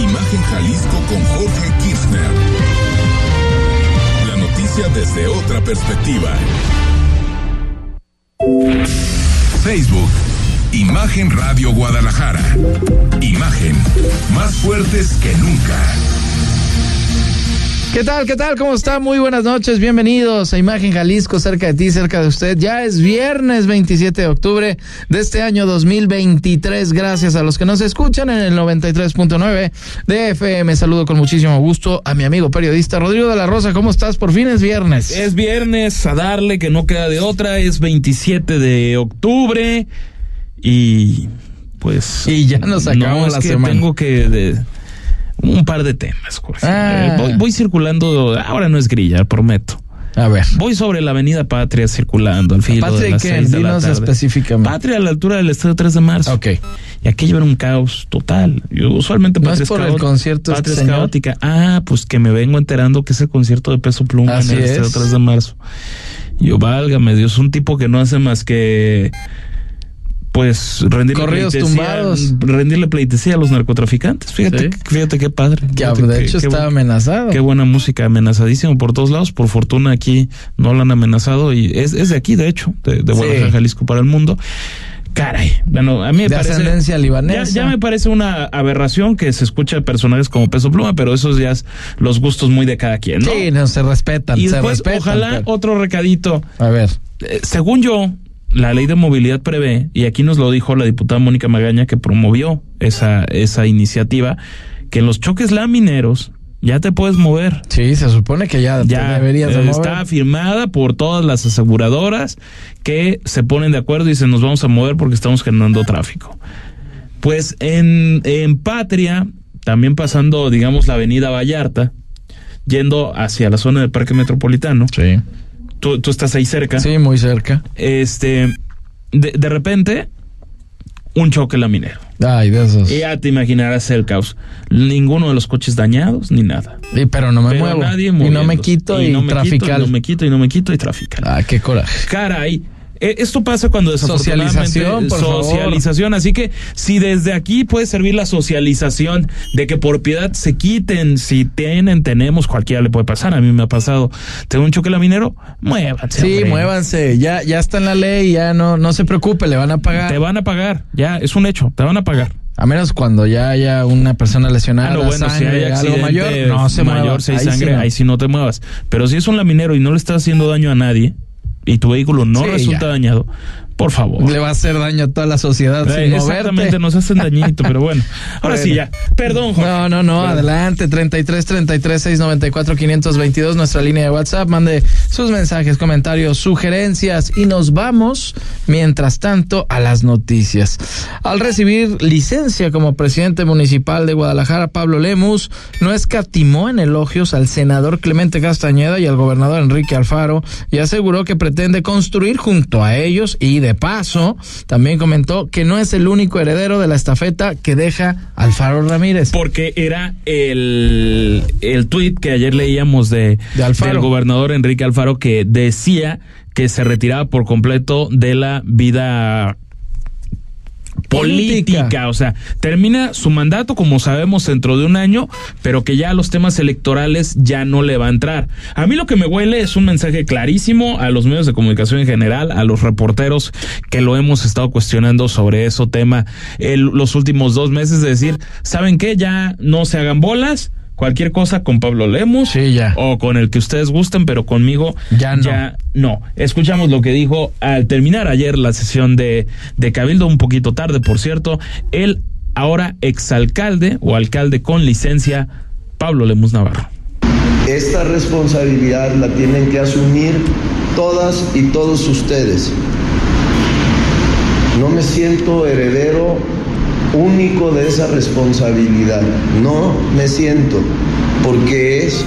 Imagen Jalisco con Jorge Kirchner. La noticia desde otra perspectiva. Facebook. Imagen Radio Guadalajara. Imagen. Más fuertes que nunca. ¿Qué tal? ¿Qué tal? ¿Cómo está? Muy buenas noches. Bienvenidos a Imagen Jalisco, cerca de ti, cerca de usted. Ya es viernes 27 de octubre de este año 2023. Gracias a los que nos escuchan en el 93.9 de FM. Saludo con muchísimo gusto a mi amigo periodista Rodrigo de la Rosa. ¿Cómo estás? Por fin es viernes. Es viernes, a darle que no queda de otra. Es 27 de octubre y pues... Y ya nos acabamos no, es la que semana. tengo que... de- un par de temas, Jorge. Ah. Eh, Voy, voy circulando, ahora no es grilla, prometo. A ver. Voy sobre la avenida Patria circulando al filo Patria de las seis de la Dinos tarde. específicamente. Patria a la altura del Estadio 3 de marzo. Ok. Y aquello era un caos total. Yo usualmente ¿No Patria es por el concierto Patria este es señor? caótica. Ah, pues que me vengo enterando que es el concierto de Peso Pluma Así en el Estadio es. 3 de marzo. Yo, válgame Dios, un tipo que no hace más que pues rendirle Corridos tumbados. rendirle pleitesía a los narcotraficantes. Fíjate, Sí. fíjate qué padre. Fíjate de qué- hecho qué está amenazado. Qué buena música, amenazadísimo por todos lados. Por fortuna aquí no lo han amenazado y es, es de aquí, de hecho, de, de Guadalajara, Sí. Jalisco para el mundo. Caray, bueno, a mí me De parece. ascendencia libanesa. Ya, ya me parece una aberración que se escucha personajes como Peso Pluma, pero esos ya es los gustos muy de cada quien, ¿no? Sí, no se respetan, y se después, respetan. ojalá pero- otro recadito. A ver. Eh, según yo, la ley de movilidad prevé, y aquí nos lo dijo la diputada Mónica Magaña, que promovió esa, esa iniciativa, que en los choques lamineros ya te puedes mover. Sí, se supone que ya, te Ya deberías de eh, mover. está firmada por todas las aseguradoras que se ponen de acuerdo y dicen nos vamos a mover porque estamos generando tráfico. Pues en, en Patria, también pasando, digamos, la avenida Vallarta, yendo hacia la zona del Parque Metropolitano, Sí. Tú, tú estás ahí cerca, Sí, muy cerca. este, de, de repente, un choque laminero. Ay, de esos. Y ya te imaginarás el caos. Ninguno de los coches dañados ni nada. Y, pero no me Pero muevo. nadie y no me quito y, no me quito, y no me quito y no me quito y trafical. Ah, qué coraje. Caray. Eh, Esto pasa cuando desafortunadamente Socialización, por favor. socialización, así que si desde aquí puede servir la socialización de que por piedad se quiten, si tienen, tenemos, cualquiera le puede pasar, a mí me ha pasado, tengo un choque laminero, muévanse. Sí, hombre. muévanse. Ya, ya está en la ley, ya no, no se preocupe, le van a pagar. Te van a pagar, ya, es un hecho, te van a pagar. A menos cuando ya haya una persona lesionada, Ah, no, bueno, si hay algo mayor, no se mayor, mueva. si hay Ahí sí sangre, no. ahí sí no te muevas. Pero si es un laminero y no le está haciendo daño a nadie y tu vehículo no Sí, resulta ya. dañado, por favor. Le va a hacer daño a toda la sociedad Eh, sin Exactamente, moverte. nos hacen dañito, pero bueno. Ahora Bueno. sí, ya. Perdón, Jorge. No, no, no, adelante, 33 33 694 522, nuestra línea de WhatsApp, mande sus mensajes, comentarios, sugerencias y nos vamos, mientras tanto, a las noticias. Al recibir licencia como presidente municipal de Guadalajara, Pablo Lemus no escatimó en elogios al senador Clemente Castañeda y al gobernador Enrique Alfaro y aseguró que pretende construir junto a ellos y de paso también comentó que no es el único heredero de la estafeta que deja Alfaro Ramírez. Porque era el, el tuit que ayer leíamos de, De Alfaro. del gobernador Enrique Alfaro que decía que se retiraba por completo de la vida política. O sea, termina su mandato, como sabemos, dentro de un año, pero que ya los temas electorales ya no le va a entrar. A mí lo que me huele es un mensaje clarísimo a los medios de comunicación en general, a los reporteros que lo hemos estado cuestionando sobre ese tema los últimos dos meses, de decir, ¿saben qué? Ya no se hagan bolas. Cualquier cosa con Pablo Lemus Sí, ya. o con el que ustedes gusten, pero conmigo Ya no. ya no. Escuchamos lo que dijo al terminar ayer la sesión de, de Cabildo, un poquito tarde, por cierto, el ahora exalcalde o alcalde con licencia, Pablo Lemus Navarro. Esta responsabilidad la tienen que asumir todas y todos ustedes. No me siento heredero único de esa responsabilidad. No me siento, porque es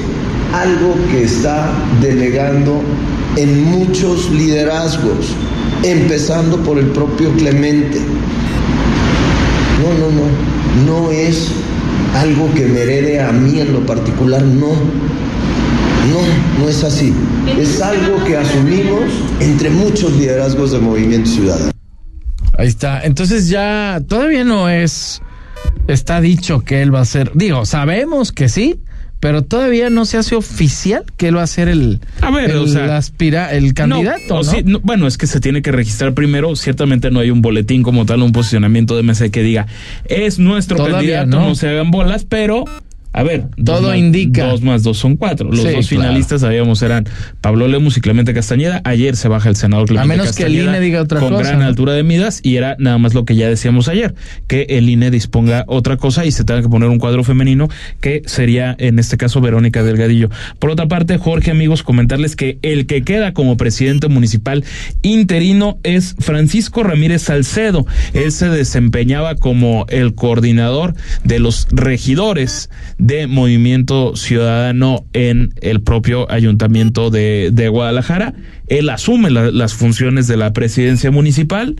algo que está delegando en muchos liderazgos, empezando por el propio Clemente. No, no, no, no es algo que me herede a mí en lo particular, no. No, no es así. Es algo que asumimos entre muchos liderazgos del movimiento ciudadano. Ahí está. Entonces ya todavía no es. Está dicho que él va a ser. Digo, sabemos que sí, pero todavía no se hace oficial que él va a ser el. A ver, el, o sea, aspira, el candidato. No, ¿no? o sí, no, bueno, es que se tiene que registrar primero. Ciertamente no hay un boletín como tal, un posicionamiento de mesa que diga es nuestro Todavía candidato, no. se hagan bolas, pero. A ver, dos Todo más- indica. Dos más dos son cuatro. Los Sí, dos claro. finalistas, sabíamos, eran Pablo Lemus y Clemente Castañeda. Ayer se baja el senador Clemente menos que el Castañeda. INE diga otra con cosa, gran ¿no? altura de midas y era nada más lo que ya decíamos ayer, que el INE disponga otra cosa y se tenga que poner un cuadro femenino que sería en este caso Verónica Delgadillo. Por otra parte, Jorge, amigos, comentarles que el que queda como presidente municipal interino es Francisco Ramírez Salcedo. Él se desempeñaba como el coordinador de los regidores de Movimiento Ciudadano en el propio ayuntamiento de, de Guadalajara. Él asume la- las funciones de la presidencia municipal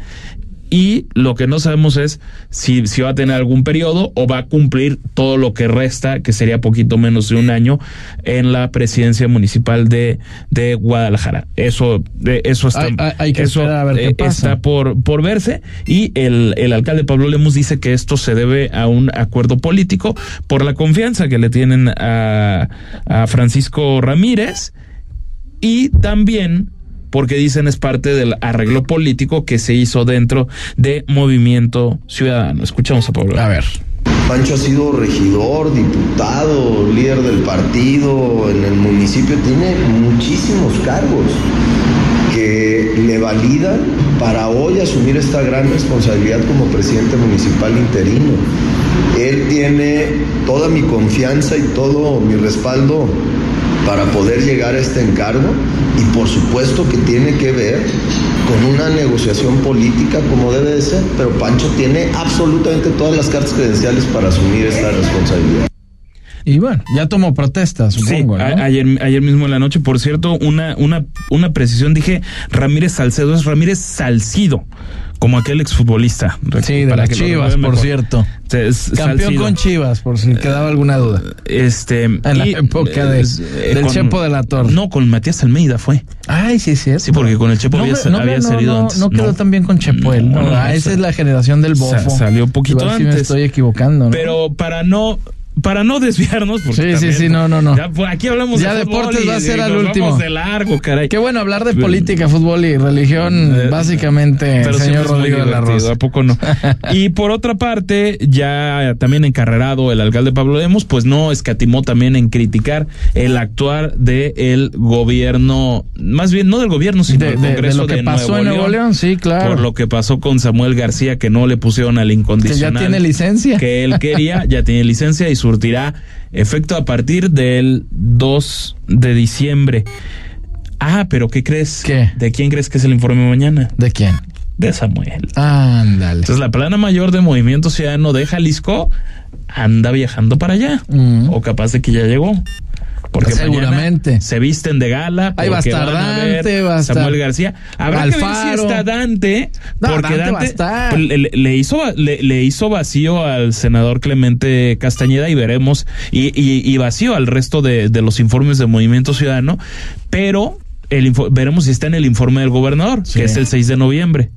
y lo que no sabemos es si, si va a tener algún periodo o va a cumplir todo lo que resta, que sería poquito menos de un año, en la presidencia municipal de, de Guadalajara. Eso, de- eso está, Hay- hay- hay que eso, esperar a ver qué pasa. está por, por verse y el, el alcalde Pablo Lemus dice que esto se debe a un acuerdo político por la confianza que le tienen a, a Francisco Ramírez y también porque dicen es parte del arreglo político que se hizo dentro de Movimiento Ciudadano. Escuchamos a Pablo. A ver. Pancho ha sido regidor, diputado, líder del partido en el municipio, tiene muchísimos cargos que le validan para hoy asumir esta gran responsabilidad como presidente municipal interino. Él tiene toda mi confianza y todo mi respaldo para poder llegar a este encargo y por supuesto que tiene que ver con una negociación política como debe de ser, pero Pancho tiene absolutamente todas las cartas credenciales para asumir esta responsabilidad. Y bueno, ya tomó protesta, Sí, supongo, a- ¿no? ayer, ayer mismo en la noche, por cierto, una, una, una precisión, dije Ramírez Salcedo, es Ramírez Salcido, como aquel exfutbolista. Sí, Para que Chivas, por cierto. Es Campeón Salcido. con Chivas, por si quedaba alguna duda. Este, En la época de- del Chepo de la Torre. No, con Matías Almeida fue. Ay, sí, sí. Sí, porque con el Chepo había, me- había no, salido antes. No quedó tan bien con ah, no, esa sa- es la generación del bofo. sa- salió poquito Igual sí me antes. estoy equivocando, ¿no? Pero para no para no desviarnos porque Sí, sí, sí, no, no, no. ya, pues, aquí hablamos Ya de fútbol deportes y- va a ser al último. de largo, caray. Qué bueno hablar de política, fútbol y religión, Eh, básicamente, Pero señor Rodrigo de la Rosa. ¿A poco no? y por otra parte, ya también encarrerado el alcalde Pablo Lemos, pues no escatimó también en criticar el actuar del gobierno, más bien no del gobierno, sino De, del de- de Congreso lo que pasó Nuevo en Nuevo León, sí, claro. Por lo que pasó con Samuel García, que no le pusieron al que ya incondicional. tiene licencia. Que él quería, ya tiene licencia y surtirá efecto a partir del 2 de diciembre. Ah, pero ¿qué crees? ¿Qué? ¿De quién crees que es el informe mañana? ¿De quién? De Samuel. Ándale. Entonces la plana mayor de Movimiento Ciudadano de Jalisco anda viajando para allá. Mm. O capaz de que ya llegó. Porque Seguramente. se visten de gala. Ahí va a estar Dante, va a estar Samuel García. Habrá que ver Alfaro. si está Dante. No, porque Dante va a estar. le, le hizo, le, le hizo vacío al senador Clemente Castañeda y veremos. Y, y, y vacío al resto de, de los informes de Movimiento Ciudadano. Pero el veremos si está en el informe del gobernador, Sí. que es el 6 de noviembre.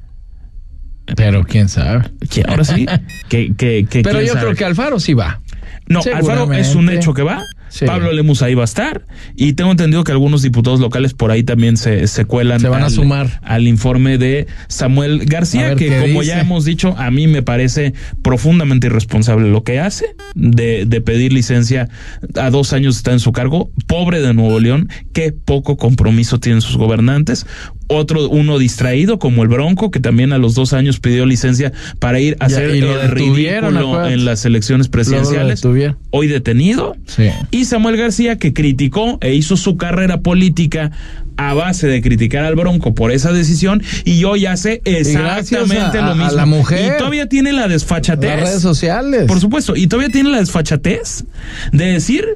Pero quién sabe. Ahora sí. que, que, que Pero yo sabe. creo que Alfaro sí va. No, Alfaro es un hecho que va. Sí. Pablo Lemus ahí va a estar. Y tengo entendido que algunos diputados locales por ahí también se, se cuelan. Se van a al, sumar. Al informe de Samuel García, que como dice. ya hemos dicho, a mí me parece profundamente irresponsable lo que hace de, de pedir licencia a dos años está en su cargo. Pobre de Nuevo León, qué poco compromiso tienen sus gobernantes. Otro, uno distraído como el Bronco, que también a los dos años pidió licencia para ir a hacer y lo el ridículo en las elecciones presidenciales hoy detenido. Sí. Y Samuel García, que criticó e hizo su carrera política a base de criticar al Bronco por esa decisión y hoy hace exactamente a- lo a mismo. la mujer. Y todavía tiene la desfachatez. Las redes sociales. Por supuesto, y todavía tiene la desfachatez de decir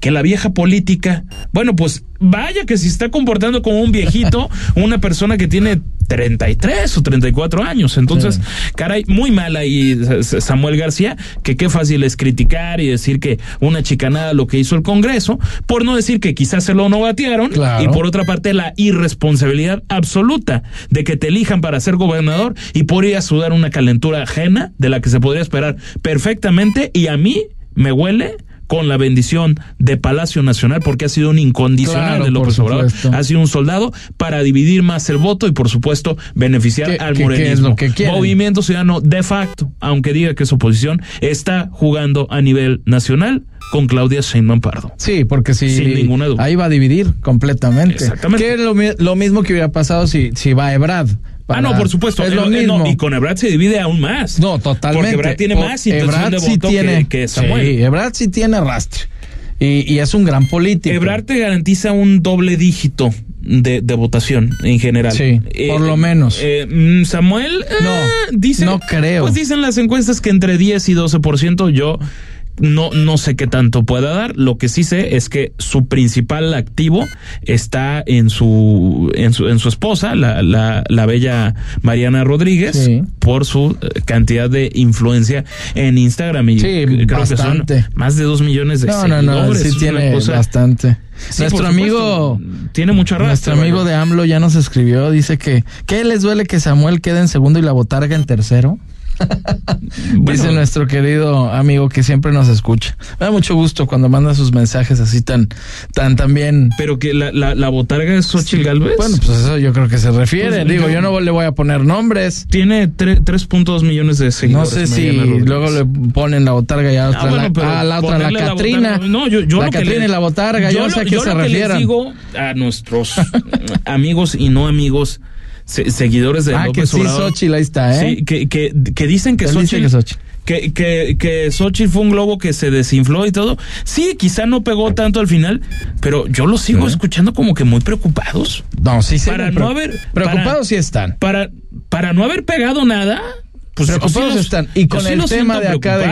que la vieja política, bueno, pues vaya que si está comportando como un viejito, una persona que tiene 33 o 34 años. Entonces, Sí. caray, muy mal ahí Samuel García, que qué fácil es criticar y decir que una chicanada lo que hizo el Congreso, por no decir que quizás se lo no batearon, Claro. y por otra parte la irresponsabilidad absoluta de que te elijan para ser gobernador y podría sudar una calentura ajena de la que se podría esperar perfectamente y a mí me huele con la bendición de Palacio Nacional porque ha sido un incondicional Claro, de López Obrador, ha sido un soldado para dividir más el voto y por supuesto beneficiar ¿Qué- al qué- qué morenismo. que quieren? Movimiento Ciudadano de facto, aunque diga que es oposición, está jugando a nivel nacional con Claudia Sheinbaum Pardo. Sí, porque si Sin ninguna duda. ahí va a dividir completamente. Exactamente. Que es lo, lo mismo que hubiera pasado si, si va Ebrad. Ah, no, por supuesto. Es Eh, lo eh, no, mismo. y con Ebrard se divide aún más. No, totalmente. Porque Ebrard tiene O- más intención de sí voto tiene, que, que Samuel. Sí, Ebrard sí tiene arrastre. Y, y es un gran político. Ebrard te garantiza un doble dígito de, de votación en general. Sí, por lo menos. eh, mm, Samuel, eh, No, dice, no creo. Pues dicen las encuestas que entre 10 y 12%. Yo no, no sé qué tanto pueda dar. Lo que sí sé es que su principal activo está en su, en su, en su esposa, la, la, la bella Mariana Rodríguez, Sí. por su eh, cantidad de influencia en Instagram. Y Sí, creo bastante. que son más de 2 millones de No, no, no, seguidores. sí tiene cosa- bastante. Sí, nuestro amigo, tiene mucho arrastre. nuestro amigo de AMLO ya nos escribió, dice que ¿qué les duele que Samuel quede en segundo y la botarga en tercero? Bueno, dice nuestro querido amigo que siempre nos escucha. Me da mucho gusto cuando manda sus mensajes así tan, tan también. Pero que la, la, la botarga es Xochitl Galvez. Bueno, pues eso yo creo que se refiere. Pues, Digo, yo- yo no le voy a poner nombres. tiene tre- 3.2 millones de No seguidores. sé si luego le ponen la botarga y a la Ah, bueno, la, pero a la otra la Catrina. botarga- no, yo, yo la lo que Catrina y la botarga, yo, no lo- sé a qué yo se les refieran. digo a nuestros amigos y no amigos se- seguidores de ah, que López sí, Obrador. Xochitl, ahí está, ¿eh? Sí, que, que, que dicen que Él dice Xochitl, que Xochitl. que, que, que Xochitl fue un globo que se desinfló y todo. Sí, quizá no pegó tanto al final, pero yo los sigo escuchando como que muy preocupados. No, sí, sí. Para no haber- Preocupados para- sí están. Para, para no haber pegado nada, pues Preocupados los- están. Y con el tema de acá de,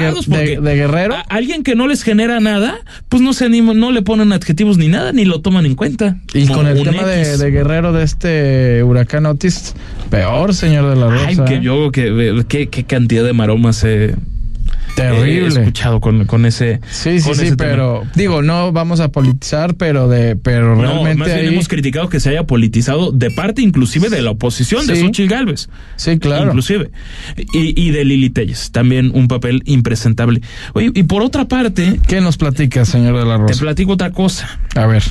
Guerrero. a- alguien que no les genera nada, pues no se anima, no le ponen adjetivos ni nada, ni lo toman en cuenta. Y con el tema de, Guerrero de este huracán Otis, peor, señor de la Rosa. Ay, que ¿eh? yo, que, qué, qué cantidad de maromas he, he Terrible. escuchado con, con ese. Sí, sí, sí, tema. pero digo, no vamos a politizar, pero de, pero No, realmente más bien ahí- hemos criticado que se haya politizado de parte inclusive de la oposición de. Xochitl Galvez. Sí, claro. Inclusive. Y, y de Lili Telles, también un papel impresentable. Oye, y por otra parte, ¿Qué nos platica, señor de la te Rosa? platico otra cosa. A ver,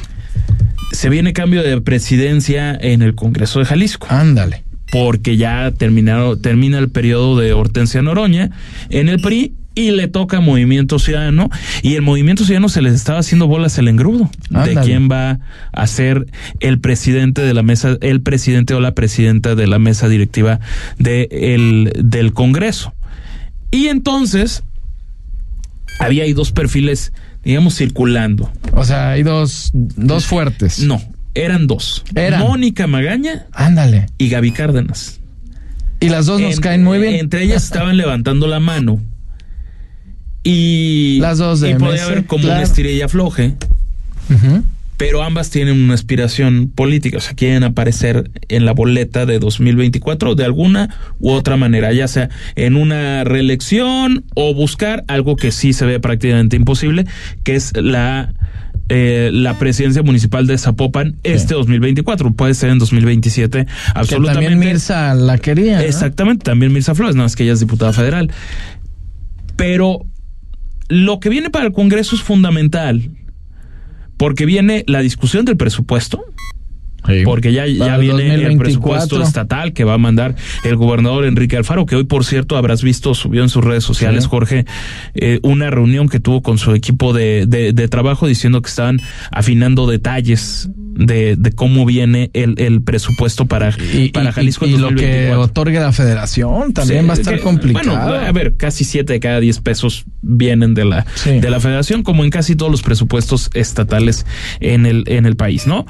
Se viene cambio de presidencia en el Congreso de Jalisco. ándale. Porque ya terminaron, termina el periodo de Hortensia Noroña en el PRI y le toca Movimiento Ciudadano y el Movimiento Ciudadano se les estaba haciendo bolas el engrudo de quién va a ser el presidente de la mesa, el presidente o la presidenta de la mesa directiva de el, del Congreso. Y entonces había ahí dos perfiles, digamos, circulando. O sea, hay dos, dos fuertes. No, eran dos. Eran. Mónica Magaña Ándale. y Gaby Cárdenas. Y las dos nos En- caen muy bien. Entre ellas estaban levantando la mano. Y. Las dos de Y podía haber como claro. un estirilla afloje. Pero ambas tienen una aspiración política. O sea, quieren aparecer en la boleta de 2024 de alguna u otra manera. Ya sea en una reelección o buscar algo que sí se ve prácticamente imposible, que es la. Eh, la presidencia municipal de Zapopan este 2024 puede ser en 2027 Que absolutamente también Mirza la quería. ¿no? Exactamente, también Mirza Flores, nada más que ella es diputada federal. Pero lo que viene para el Congreso es fundamental, porque viene la discusión del presupuesto, Sí. porque ya, ya Para viene el 2024. presupuesto estatal que va a mandar el gobernador Enrique Alfaro, que hoy, por cierto, habrás visto, subió en sus redes sociales, Sí. Jorge, eh, una reunión que tuvo con su equipo de, de- de trabajo diciendo que estaban afinando detalles de, de cómo viene el, el presupuesto para, Y, para y- Jalisco y lo que 2024. otorgue la federación también Sí, va a estar que, complicado. Bueno, a ver, casi siete de cada diez pesos vienen de la, Sí. de la federación, como en casi todos los presupuestos estatales en el, en el país, ¿no?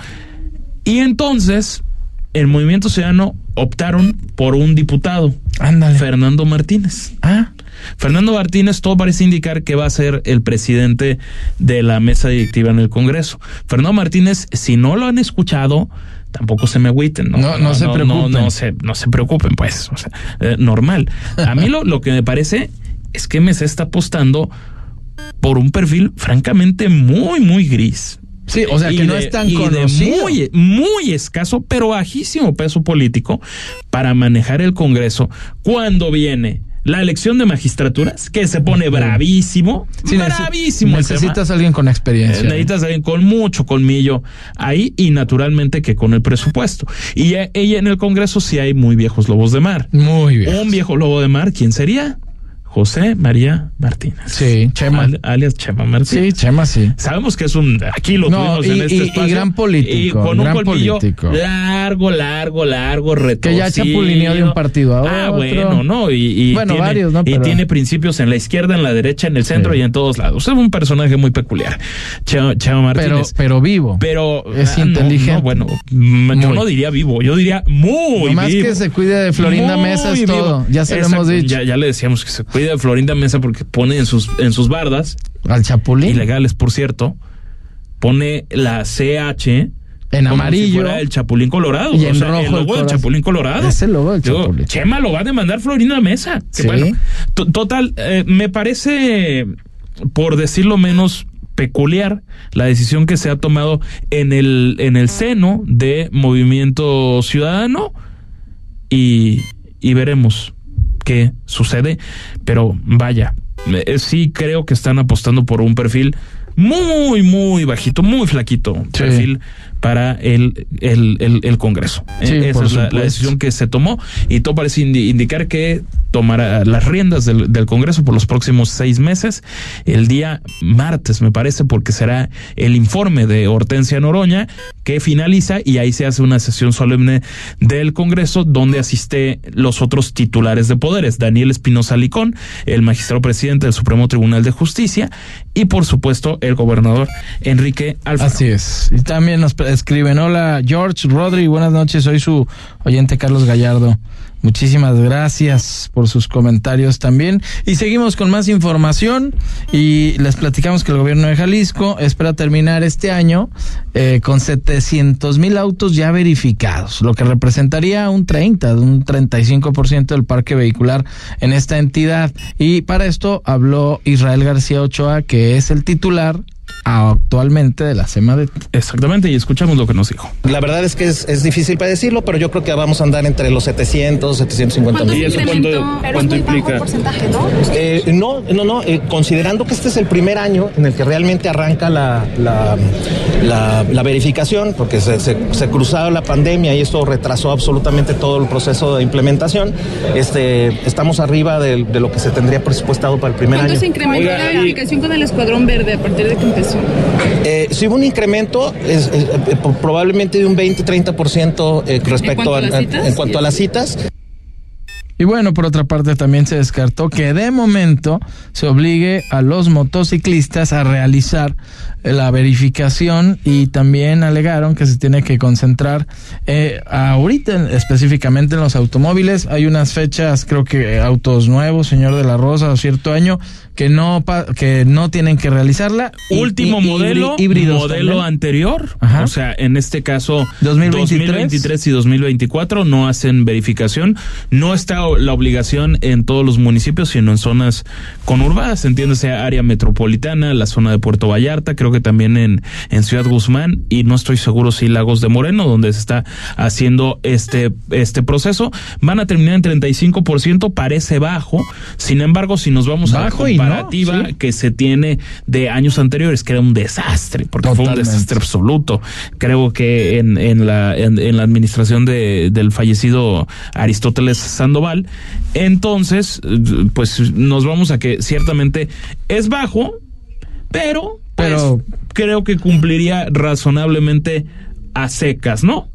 Y entonces, el Movimiento Ciudadano optaron por un diputado, Ándale. Fernando Martínez. ah, Fernando Martínez, todo parece indicar que va a ser el presidente de la mesa directiva en el Congreso. Fernando Martínez, si no lo han escuchado, tampoco se me agüiten, ¿no? No, no se preocupen. No, se, no se preocupen, pues, o sea, eh, normal. A mí lo, lo que me parece es que MC está apostando por un perfil francamente muy, muy gris. Sí, o sea, Y que no de- es tan y de conocido. muy, muy escaso, pero bajísimo peso político para manejar el Congreso cuando viene la elección de magistraturas, que se pone bravísimo, Sí, bravísimo. Necesitas a alguien con Eh, experiencia. Necesitas alguien con mucho colmillo ahí y naturalmente que con el presupuesto. Y eh, ella en el Congreso sí hay muy viejos lobos de mar. Muy bien. Un viejo lobo de mar, ¿quién sería? José María Martínez. Sí, Chema. Al- alias Chema Martínez. Sí, Chema, sí. Sabemos que es un. Aquí lo No, tuvimos y- en este y- y espacio. gran político, Y con gran un político. largo, largo, largo, retorcido. ya chapulineó de un partido a Ah, otro. bueno, no. Y, y Bueno, tiene, varios, ¿no? Y tiene principios en la izquierda, en la derecha, en el centro Sí. y en todos lados. Es un personaje muy peculiar. Chema, Chema Pero, Martínez. pero vivo. Pero Es ah, inteligente. no, bueno, yo no diría vivo, yo diría muy Nomás vivo. que se cuide de Florinda Muy Mesa es vivo. todo. Ya se lo hemos dicho. Ya, ya le decíamos que se cuide de Florinda Mesa porque pone en sus, en sus bardas, Al Chapulín. ilegales por cierto, pone la CH En como amarillo. si fuera el Chapulín Colorado. Y en o sea, rojo el el logo del. Chapulín Colorado. Es el logo del Digo, Chapulín. Chema lo va a demandar Florinda Mesa. Que Sí. bueno, to- total, eh, me parece, por decirlo menos, peculiar la decisión que se ha tomado en el, en el seno de Movimiento Ciudadano y, y veremos qué sucede. Pero vaya, eh, sí creo que están apostando por un perfil muy, muy bajito, muy flaquito Sí. perfil para el, el, el, el Congreso. Sí, Eh, Esa es la, decisión que se tomó y todo parece indi- indicar que tomará las riendas del, del Congreso por los próximos seis meses, el día martes me parece, porque será el informe de Hortensia Noroña que finaliza y ahí se hace una sesión solemne del Congreso donde asiste los otros titulares de poderes, Daniel Espinosa Licón, el magistrado presidente del Supremo Tribunal de Justicia y por supuesto el gobernador Enrique Alfaro. Así es. Y también nos escriben, hola George Rodri, buenas noches, soy su oyente Carlos Gallardo. Muchísimas gracias por sus comentarios también. Y seguimos con más información y les platicamos que el gobierno de Jalisco espera terminar este año eh, con 700 mil autos ya verificados, lo que representaría un 30, un 35% del parque vehicular en esta entidad. Y para esto habló Israel García Ochoa, que es el titular actualmente de la SEMADET. Exactamente, y escuchamos lo que nos dijo. La verdad es que es, es difícil predecirlo, pero yo creo que vamos a andar entre los 700, 750 ¿Cuánto mil. se incrementó? Pero es muy bajo porcentaje, ¿no? Eh, no, no, no. eh, considerando que este es el primer año en el que realmente arranca la, la, la- la verificación, porque se, se, se cruzaba la pandemia y esto retrasó absolutamente todo el proceso de implementación, este, estamos arriba de, de lo que se tendría presupuestado para el primer ¿Cuánto año. se incrementó Oiga, la y- verificación con el Escuadrón Verde a partir de que empezó? Eh, sí hubo un incremento, es- es, eh, probablemente de un 20-30% eh, respecto cuanto a en cuanto a las citas. Y bueno, por otra parte también se descartó que de momento se obligue a los motociclistas a realizar la verificación y también alegaron que se tiene que concentrar eh, ahorita en- específicamente en los automóviles. Hay unas fechas, creo que autos nuevos, señor de la Rosa, cierto año, que no que no tienen que realizarla. Y- Último y- modelo, híbridos modelo también. anterior, Ajá. o sea, en este caso 2023. 2023 y 2024 no hacen verificación, no está la obligación en todos los municipios, sino en zonas conurbadas, entiéndase área metropolitana, la zona de Puerto Vallarta, creo que también en, en Ciudad Guzmán y no estoy seguro si Lagos de Moreno, donde se está haciendo este, este proceso, van a terminar en 35%, parece bajo, sin embargo, si nos vamos Bajo a no, comparativa sí. que se tiene de años anteriores, que era un desastre, porque fue un Totalmente. desastre absoluto. Creo que en, en, la, en, en la administración de, del fallecido Aristóteles Sandoval, entonces, pues nos vamos a que ciertamente es bajo, pero, pues, Pero- creo que cumpliría razonablemente a secas, ¿no?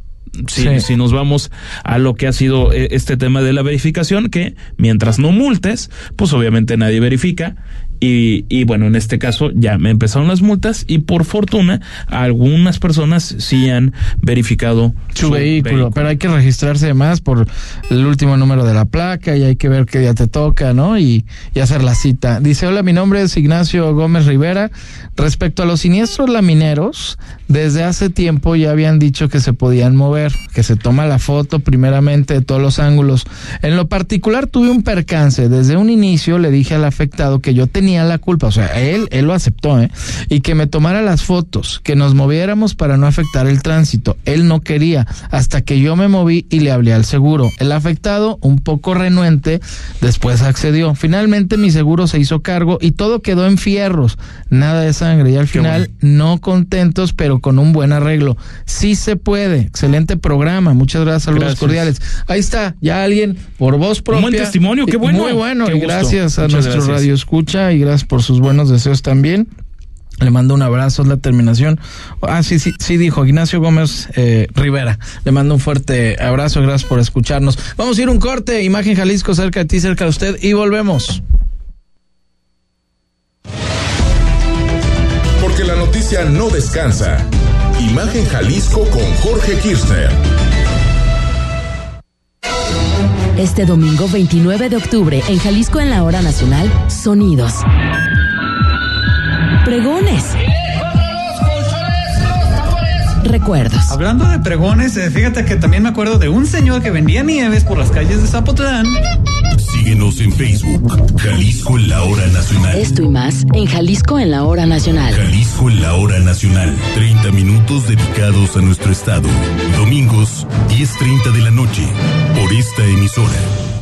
Si, Sí. si nos vamos a lo que ha sido eh, este tema de la verificación, que mientras no multes, pues obviamente nadie verifica Y, y bueno, en este caso ya me empezaron las multas y por fortuna algunas personas sí han verificado su, vehículo, pero hay que registrarse más por el último número de la placa y hay que ver qué día te toca, ¿no? Y, y hacer la cita. Dice, hola, mi nombre es Ignacio Gómez Rivera. Respecto a los siniestros lamineros, desde hace tiempo ya habían dicho que se podían mover, que se toma la foto primeramente de todos los ángulos. En lo particular tuve un percance. Desde un inicio le dije al afectado que yo tenía la culpa, o sea, él, él lo aceptó, ¿eh? Y que me tomara las fotos, que nos moviéramos para no afectar el tránsito. Él no quería, hasta que yo me moví y le hablé al seguro. El afectado, un poco renuente, después accedió. Finalmente mi seguro se hizo cargo y todo quedó en fierros, nada de sangre. Y al final, no contentos, pero con un buen arreglo. Sí se puede. Excelente programa. Muchas gracias, saludos Gracias. cordiales. Ahí está, ya alguien por voz propia. buen testimonio, qué bueno. Muy bueno. Qué y gracias a Muchas nuestro gracias. radio escucha y gracias por sus buenos deseos también. Le mando un abrazo, es la terminación. Ah, sí, sí, sí dijo Ignacio Gómez eh, Rivera. Le mando un fuerte abrazo, gracias por escucharnos. Vamos a ir un corte, Imagen Jalisco cerca de ti, cerca de usted y volvemos. Porque la noticia no descansa. Imagen Jalisco con Jorge Kirchner. Este domingo 29 de octubre en Jalisco en la hora nacional, sonidos. Pregones. Recuerdos. Hablando de pregones, eh, fíjate que también me acuerdo de un señor que vendía nieves por las calles de Zapotlán. Síguenos en Facebook. Jalisco en la hora nacional. Esto y más en Jalisco en la hora nacional. Jalisco en la hora nacional. 30 minutos dedicados a nuestro estado. Domingos, 10.30 de la noche. Por esta emisora.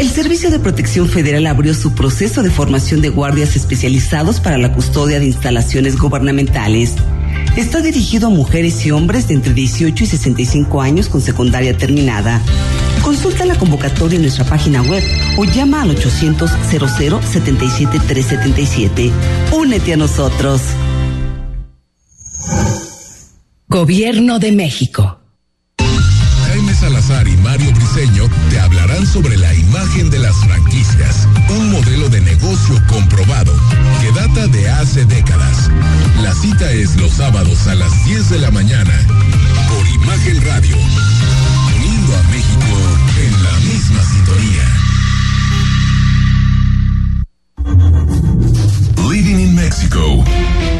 El Servicio de Protección Federal abrió su proceso de formación de guardias especializados para la custodia de instalaciones gubernamentales. Está dirigido a mujeres y hombres de entre 18 y 65 años con secundaria terminada. Consulta la convocatoria en nuestra página web o llama al 800 00 77 377. Únete a nosotros. Gobierno de México. Mario Briseño te hablarán sobre la imagen de las franquicias, un modelo de negocio comprobado que data de hace décadas. La cita es los sábados a las 10 de la mañana por Imagen Radio, uniendo a México en la misma sintonía. Living in Mexico.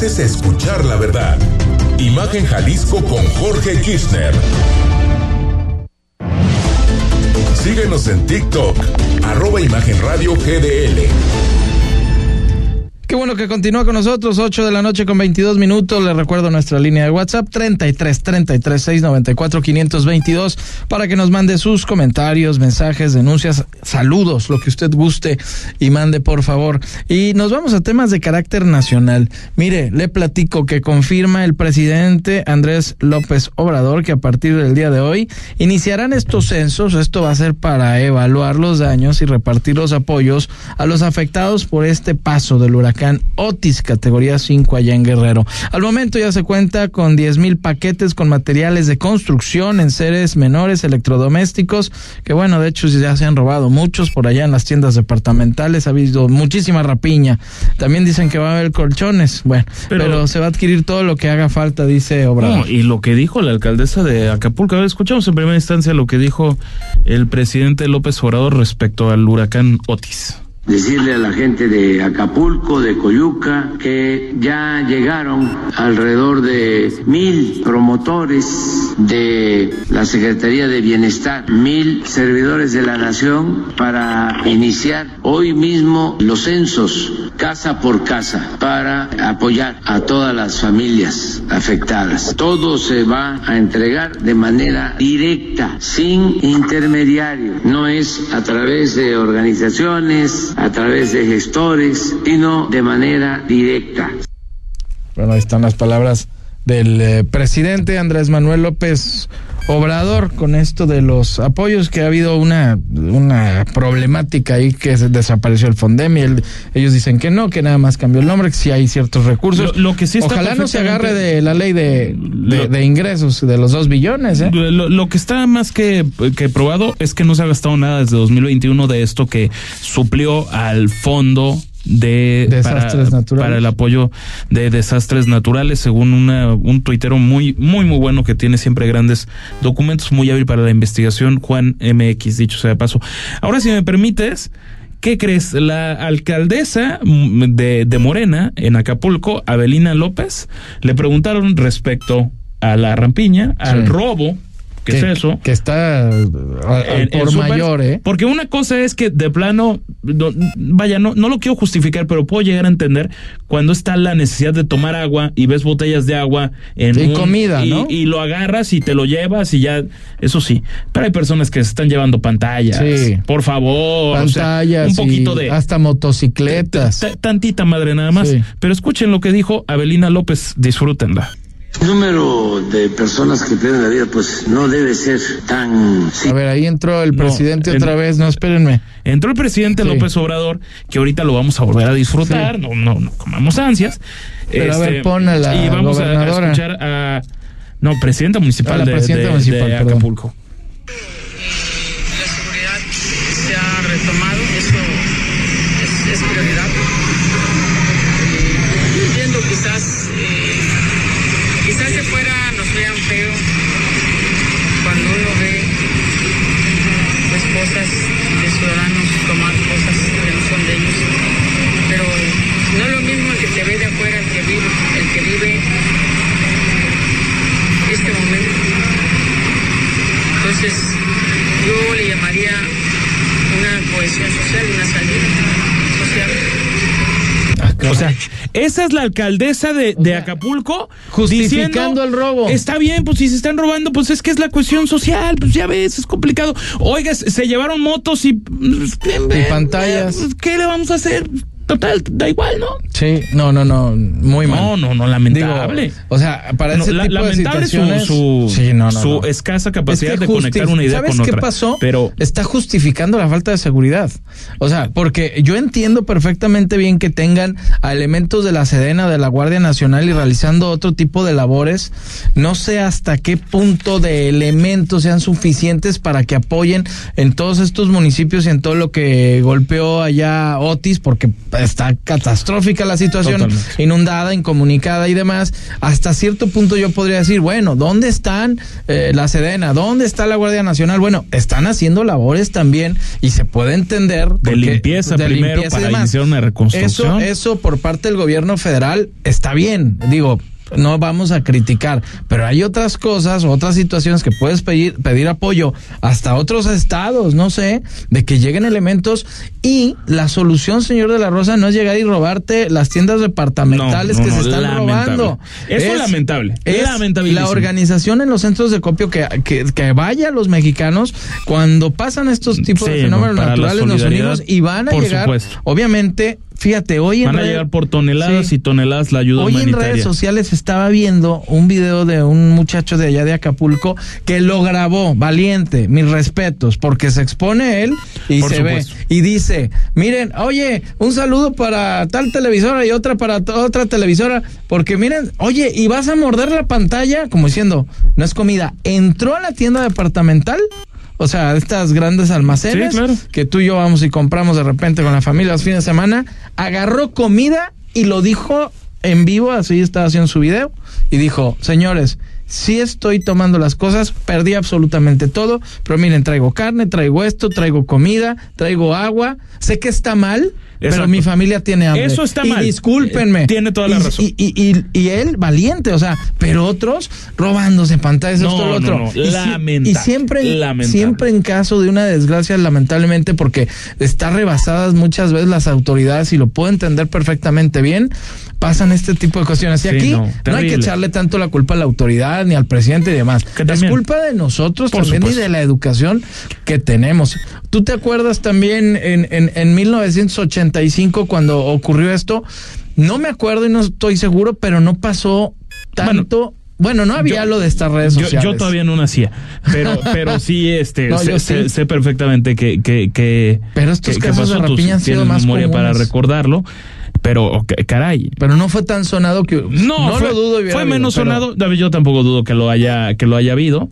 mereces escuchar la verdad. Imagen Jalisco con Jorge Kirchner. Síguenos en TikTok, arroba Imagen Radio GDL. Qué bueno que continúa con nosotros, 8 de la noche con 22 minutos. Le recuerdo nuestra línea de WhatsApp 33 33 694 522 para que nos mande sus comentarios, mensajes, denuncias, saludos, lo que usted guste y mande por favor. Y nos vamos a temas de carácter nacional. Mire, le platico que confirma el presidente Andrés López Obrador que a partir del día de hoy iniciarán estos censos. Esto va a ser para evaluar los daños y repartir los apoyos a los afectados por este paso del huracán huracán Otis, categoría 5 allá en Guerrero. Al momento ya se cuenta con 10 mil paquetes con materiales de construcción en seres menores, electrodomésticos, que bueno, de hecho ya se han robado muchos por allá en las tiendas departamentales, ha habido muchísima rapiña. También dicen que va a haber colchones, bueno, pero, se va a adquirir todo lo que haga falta, dice Obrador. No, y lo que dijo la alcaldesa de Acapulco, a ver, escuchamos en primera instancia lo que dijo el presidente López Obrador respecto al huracán Otis decirle a la gente de Acapulco, de Coyuca, que ya llegaron alrededor de mil promotores de la Secretaría de Bienestar, mil servidores de la Nación para iniciar hoy mismo los censos casa por casa para apoyar a todas las familias afectadas. Todo se va a entregar de manera directa, sin intermediario. No es a través de organizaciones, a través de gestores, sino de manera directa. Bueno, ahí están las palabras del eh, presidente Andrés Manuel López Obrador con esto de los apoyos que ha habido una, una problemática ahí que se desapareció el Fondem y ellos dicen que no, que nada más cambió el nombre, que sí hay ciertos recursos. Lo, que sí Ojalá no se agarre de la ley de, de, ingresos de los dos billones. ¿eh? Lo, que está más que, que probado es que no se ha gastado nada desde 2021 de esto que suplió al fondo de desastres para, naturales. para el apoyo de desastres naturales según una, un tuitero muy muy muy bueno que tiene siempre grandes documentos muy hábil para la investigación Juan MX dicho sea de paso ahora si me permites ¿Qué crees? La alcaldesa de, de Morena en Acapulco, Abelina López, le preguntaron respecto a la rampiña, al robo ¿Qué es eso? Que está por mayor, ¿eh? Porque una cosa es que de plano, vaya, no, no lo quiero justificar, pero puedo llegar a entender cuando está la necesidad de tomar agua y ves botellas de agua en y comida, y, ¿no? Y lo agarras y te lo llevas y ya, eso sí. Pero hay personas que se están llevando pantallas. Sí. Por favor. Pantallas. un poquito de. Hasta motocicletas. Tantita madre nada más. Pero escuchen lo que dijo Abelina López, disfrútenla. El número de personas que pierden la vida, pues no debe ser tan. A ver, ahí entró el presidente otra vez, no espérenme. Entró el presidente López Obrador, que ahorita lo vamos a volver a disfrutar, no, no, no comamos ansias. Pero a ver, este, pon a la Y vamos gobernadora. a escuchar a. No, presidenta municipal, de, presidenta de, municipal de Acapulco. La Entonces, yo le llamaría una cohesión social, una salida social. O sea, esa es la alcaldesa de, de Acapulco justificando diciendo, el robo. Está bien, pues si se están robando, pues es que es la cuestión social, pues ya ves, es complicado. Oiga, se llevaron motos y, y pantallas. ¿Qué le vamos a hacer? Total, da igual, ¿no? Sí, no, no, no, muy mal. No, no, no, lamentable. Digo, o sea, para ese no, tipo lamentable de situaciones, su, su, sí, no, no, su escasa capacidad Es que de conectar una idea ¿Sabes con qué otra. pasó? Pero está justificando la falta de seguridad. O sea, porque yo entiendo perfectamente bien que tengan a elementos de la Sedena, de la Guardia Nacional y realizando otro tipo de labores. No sé hasta qué punto de elementos sean suficientes para que apoyen en todos estos municipios y en todo lo que golpeó allá Otis, porque está catastrófica la situación, Totalmente. inundada, incomunicada y demás. Hasta cierto punto yo podría decir, bueno, ¿dónde están eh, la Sedena? ¿Dónde está la Guardia Nacional? Bueno, están haciendo labores también y se puede entender. de porque- limpieza de primero limpieza y para iniciar una Eso, reconstrucción. eso por parte del gobierno federal está bien. Digo, no vamos a criticar, pero hay otras cosas, otras situaciones que puedes pedir, pedir apoyo hasta otros estados, no sé, de que lleguen elementos y la solución, señor de la Rosa, no es llegar y robarte las tiendas departamentales No, no, que no, se están lamentable. robando. Eso es lamentable, Es la organización en los centros de copio que, que, que vaya a los mexicanos cuando pasan estos tipos Sí, de no, fenómenos naturales, nos unimos y van a llegar, supuesto. obviamente fíjate, hoy en Van a llegar por toneladas Sí. y toneladas la ayuda Hoy en redes sociales estaba viendo un video de un muchacho de allá de Acapulco que lo grabó, valiente, mis respetos, porque se expone él y Por se supuesto. ve y dice, miren, oye, un saludo para tal televisora y otra para otra televisora, porque miren, oye, y vas a morder la pantalla, como diciendo, no es comida, entró a la tienda departamental. O sea, estas grandes almacenes Sí, claro. que tú y yo vamos y compramos de repente con la familia los fines de semana, agarró comida y lo dijo en vivo, así estaba haciendo su video, y dijo, señores, sí estoy tomando las cosas, perdí absolutamente todo, pero miren, traigo carne, traigo esto, traigo comida, traigo agua, sé que está mal, pero mi familia tiene hambre. Eso está y mal. discúlpenme. Eh, tiene toda la Y- razón. Y, y, y, y él, valiente, o sea, pero otros robándose pantallas, No, esto, lo no, otro. no, Y si- lamentable, Y siempre, lamentable. siempre en caso de una desgracia, lamentablemente, porque está rebasadas muchas veces las autoridades y lo puedo entender perfectamente bien, pasan este tipo de cuestiones. Y Sí, aquí no, no, hay que echarle tanto la culpa a la autoridad ni al presidente y demás. Es culpa de nosotros Por también supuesto. y de la educación que tenemos. ¿Tú te acuerdas también en, en, en 1985 cuando ocurrió esto? No me acuerdo y no estoy seguro, pero no pasó tanto. Bueno, no había yo- lo de estas redes sociales. yo todavía no nacía, pero, pero sí, este, No, sé, sí. sé perfectamente que, que, que, Pero estos que- que casos de pasó. Tú rapiña han sido más memoria para recordarlo, pero ok, caray. Pero no fue tan sonado que. No, fue, lo dudo. fue habido, menos pero- sonado. David, yo tampoco dudo que lo haya, que lo haya habido.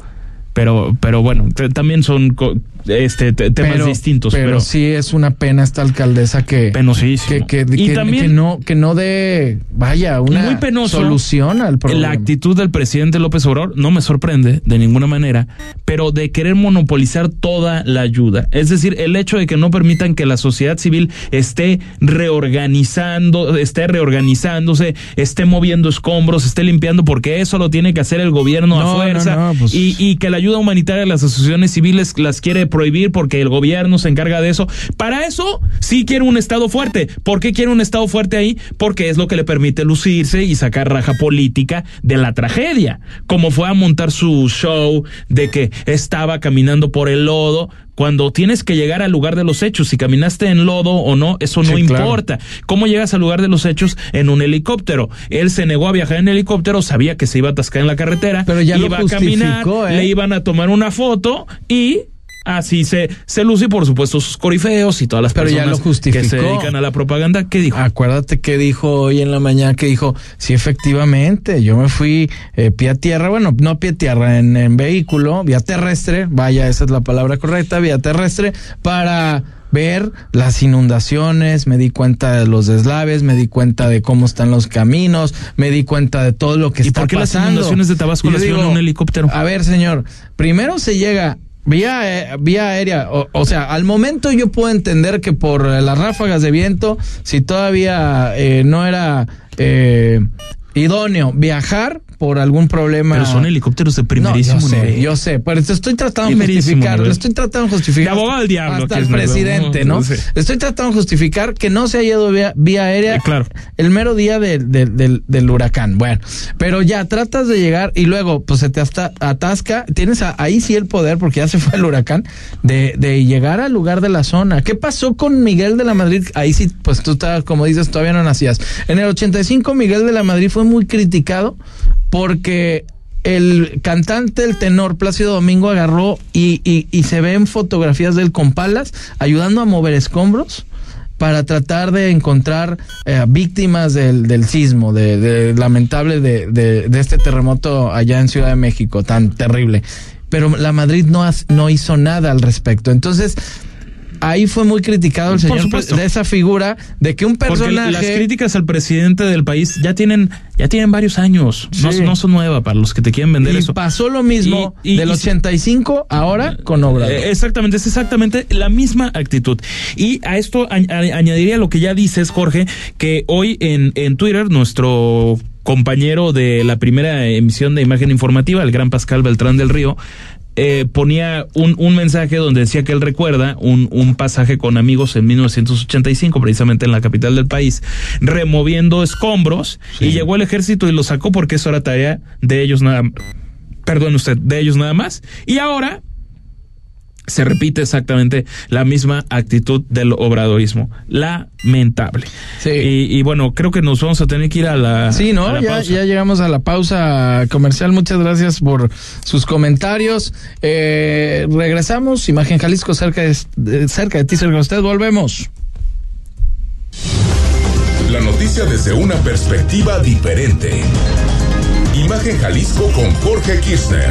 Pero, pero bueno, también son co- este, te- temas pero- distintos. Pero, Pero, sí es una pena esta alcaldesa que. Penosísimo. Que, que, Y que- también- que no, que no dé, vaya, una Muy penoso. solución al problema. La actitud del presidente López Obrador no me sorprende de ninguna manera, pero de querer monopolizar toda la ayuda. Es decir, el hecho de que no permitan que la sociedad civil esté reorganizando, esté reorganizándose, esté moviendo escombros, esté limpiando, porque eso lo tiene que hacer el gobierno No, a fuerza. no, no, pues- y, y que la ayuda humanitaria de las asociaciones civiles las quiere prohibir porque el gobierno se encarga de eso. Para eso sí quiere un Estado fuerte. ¿Por qué quiere un Estado fuerte ahí? Porque es lo que le permite lucirse y sacar raja política de la tragedia. Como fue a montar su show de que estaba caminando por el lodo. Cuando tienes que llegar al lugar de los hechos, si caminaste en lodo o no, eso no Sí, claro. importa. ¿Cómo llegas al lugar de los hechos? En un helicóptero. Él se negó a viajar en helicóptero, sabía que se iba a atascar en la carretera, Pero ya iba a caminar, ¿eh? le iban a tomar una foto y así se, se luce y por supuesto sus corifeos y todas las Pero ya personas lo justificó. que se dedican a la propaganda. ¿Qué dijo? Acuérdate que dijo hoy en la mañana que dijo, sí, efectivamente, yo me fui eh, pie a tierra, bueno, no pie a tierra, en, en vehículo, vía terrestre, vaya, esa es la palabra correcta, vía terrestre, para ver las inundaciones, me di cuenta de los deslaves, me di cuenta de cómo están los caminos, me di cuenta de todo lo que ¿Y está por qué las pasando. inundaciones de Tabasco Y las vio en digo, un helicóptero? A ver, señor, primero se llega vía, eh, vía aérea, o, o sea, al momento yo puedo entender que por las ráfagas de viento, si todavía eh, no era eh, idóneo viajar por algún problema. Pero son helicópteros de No, primerísimo yo sé, nivel. yo sé, pero te estoy tratando de justificar, nivel. estoy tratando de justificar. De abogado del diablo, Hasta que el es, ¿no? presidente, No, ¿no? Estoy tratando de justificar que no se haya ido vía, vía aérea Eh, claro. el mero día del, del, del, del huracán. Bueno, pero ya tratas de llegar y luego pues se te hasta, atasca. Tienes a- ahí sí el poder, porque ya se fue el huracán, de, de llegar al lugar de la zona. ¿Qué pasó con Miguel de la Madrid? Ahí sí, pues tú estabas, como dices, todavía no nacías. En el 85 Miguel de la Madrid fue muy criticado porque el cantante, el tenor Plácido Domingo agarró y, y, y se ven fotografías del con palas ayudando a mover escombros para tratar de encontrar eh, víctimas del, del sismo, de, de- lamentable de, de- de este terremoto allá en Ciudad de México, tan terrible. Pero la Madrid no, has- no hizo nada al respecto. Entonces, ahí fue muy criticado el señor de esa figura de que un Porque personaje... las críticas al presidente del país ya tienen, ya tienen varios años. No, Sí. no son nuevas para los que te quieren vender y eso. pasó lo mismo Y- y- del y- 85 ahora con Obrador. Eh, Exactamente, es exactamente la misma actitud. Y a esto a- a- añadiría lo que ya dices, Jorge, que hoy en, en Twitter nuestro compañero de la primera emisión de imagen informativa, el gran Pascal Beltrán del Río, eh, ponía un, un mensaje donde decía que él recuerda un, un pasaje con amigos en 1985, precisamente en la capital del país, removiendo escombros y llegó el ejército y lo sacó porque eso era tarea de ellos nada Perdón usted, de ellos nada más. Y ahora se repite exactamente la misma actitud del obradorismo. Lamentable. Sí. Y, y bueno, creo que nos vamos a tener que ir a la. Sí, ¿no? la Ya, pausa. ya llegamos a la pausa comercial. Muchas gracias por sus comentarios. Eh, regresamos. Imagen Jalisco cerca de, de- cerca de ti, cerca de usted. Volvemos. La noticia desde una perspectiva diferente. Imagen Jalisco con Jorge Kirchner.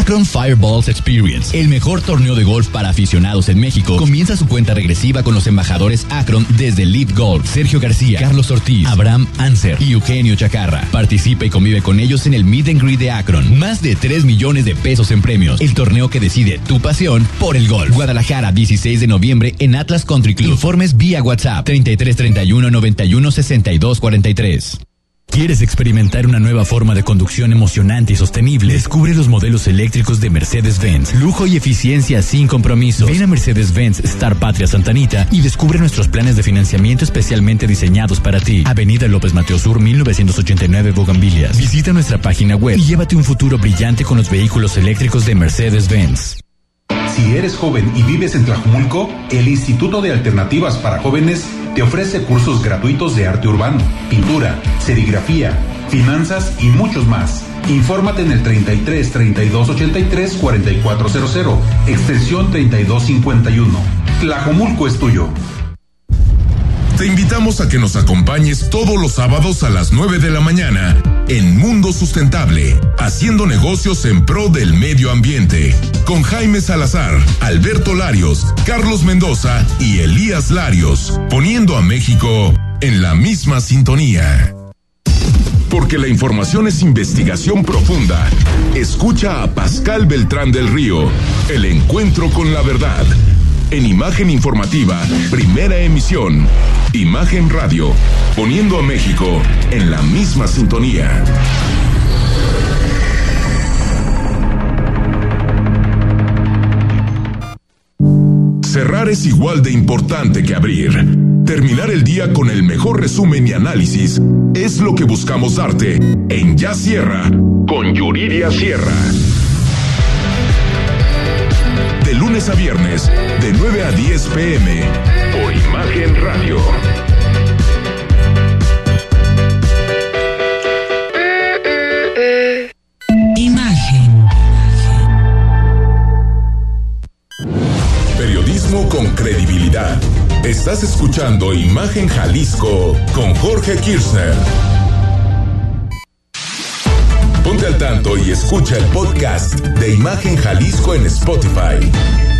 Akron Fireballs Experience, el mejor torneo de golf para aficionados en México, comienza su cuenta regresiva con los embajadores Akron desde Lead Golf, Sergio García, Carlos Ortiz, Abraham Anser y Eugenio Chacarra. Participa y convive con ellos en el Meet and Greet de Akron. Más de 3 millones de pesos en premios. El torneo que decide tu pasión por el golf. Guadalajara, 16 de noviembre en Atlas Country Club. Informes vía WhatsApp 33 31 91 62 43. ¿Quieres experimentar una nueva forma de conducción emocionante y sostenible? Descubre los modelos eléctricos de Mercedes-Benz. Lujo y eficiencia sin compromiso. Ven a Mercedes-Benz Star Patria Santanita y descubre nuestros planes de financiamiento especialmente diseñados para ti. Avenida López Mateo Sur 1989 Bogambilias. Visita nuestra página web y llévate un futuro brillante con los vehículos eléctricos de Mercedes-Benz. Si eres joven y vives en Tlajumulco, el Instituto de Alternativas para Jóvenes te ofrece cursos gratuitos de arte urbano, pintura, serigrafía, finanzas y muchos más. Infórmate en el 33 32 83 4400, extensión 3251. Tlajumulco es tuyo. Te invitamos a que nos acompañes todos los sábados a las 9 de la mañana en Mundo Sustentable, haciendo negocios en pro del medio ambiente, con Jaime Salazar, Alberto Larios, Carlos Mendoza y Elías Larios, poniendo a México en la misma sintonía. Porque la información es investigación profunda. Escucha a Pascal Beltrán del Río, el encuentro con la verdad. En Imagen Informativa, primera emisión. Imagen Radio, poniendo a México en la misma sintonía. Cerrar es igual de importante que abrir. Terminar el día con el mejor resumen y análisis es lo que buscamos darte en Ya Sierra con Yuridia Sierra. Lunes a viernes, de 9 a 10 pm, por Imagen Radio. Imagen. Periodismo con credibilidad. Estás escuchando Imagen Jalisco con Jorge Kirchner. Ponte al tanto y escucha el podcast de Imagen Jalisco en Spotify.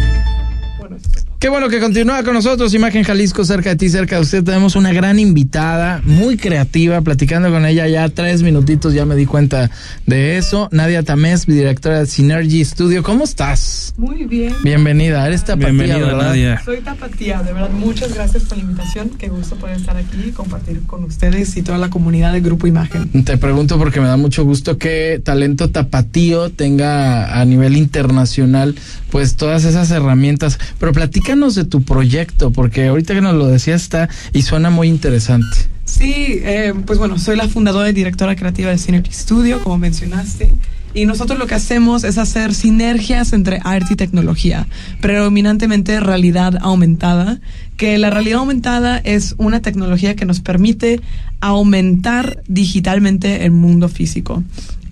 Qué bueno que continúa con nosotros, Imagen Jalisco, cerca de ti, cerca de usted. Tenemos una gran invitada, muy creativa, platicando con ella ya tres minutitos, ya me di cuenta de eso. Nadia Tamés, directora de Synergy Studio. ¿Cómo estás? Muy bien. Bienvenida, eres tapatía, Bienvenida, ¿verdad? Nadia. Soy Tapatía, de verdad, muchas gracias por la invitación. Qué gusto poder estar aquí y compartir con ustedes y toda la comunidad de Grupo Imagen. Te pregunto porque me da mucho gusto que Talento Tapatío tenga a nivel internacional pues todas esas herramientas. Pero platícanos de tu proyecto, porque ahorita que nos lo decías está y suena muy interesante. Sí, eh, pues bueno, soy la fundadora y directora creativa de Synergy Studio, como mencionaste. Y nosotros lo que hacemos es hacer sinergias entre arte y tecnología, predominantemente realidad aumentada, que la realidad aumentada es una tecnología que nos permite aumentar digitalmente el mundo físico.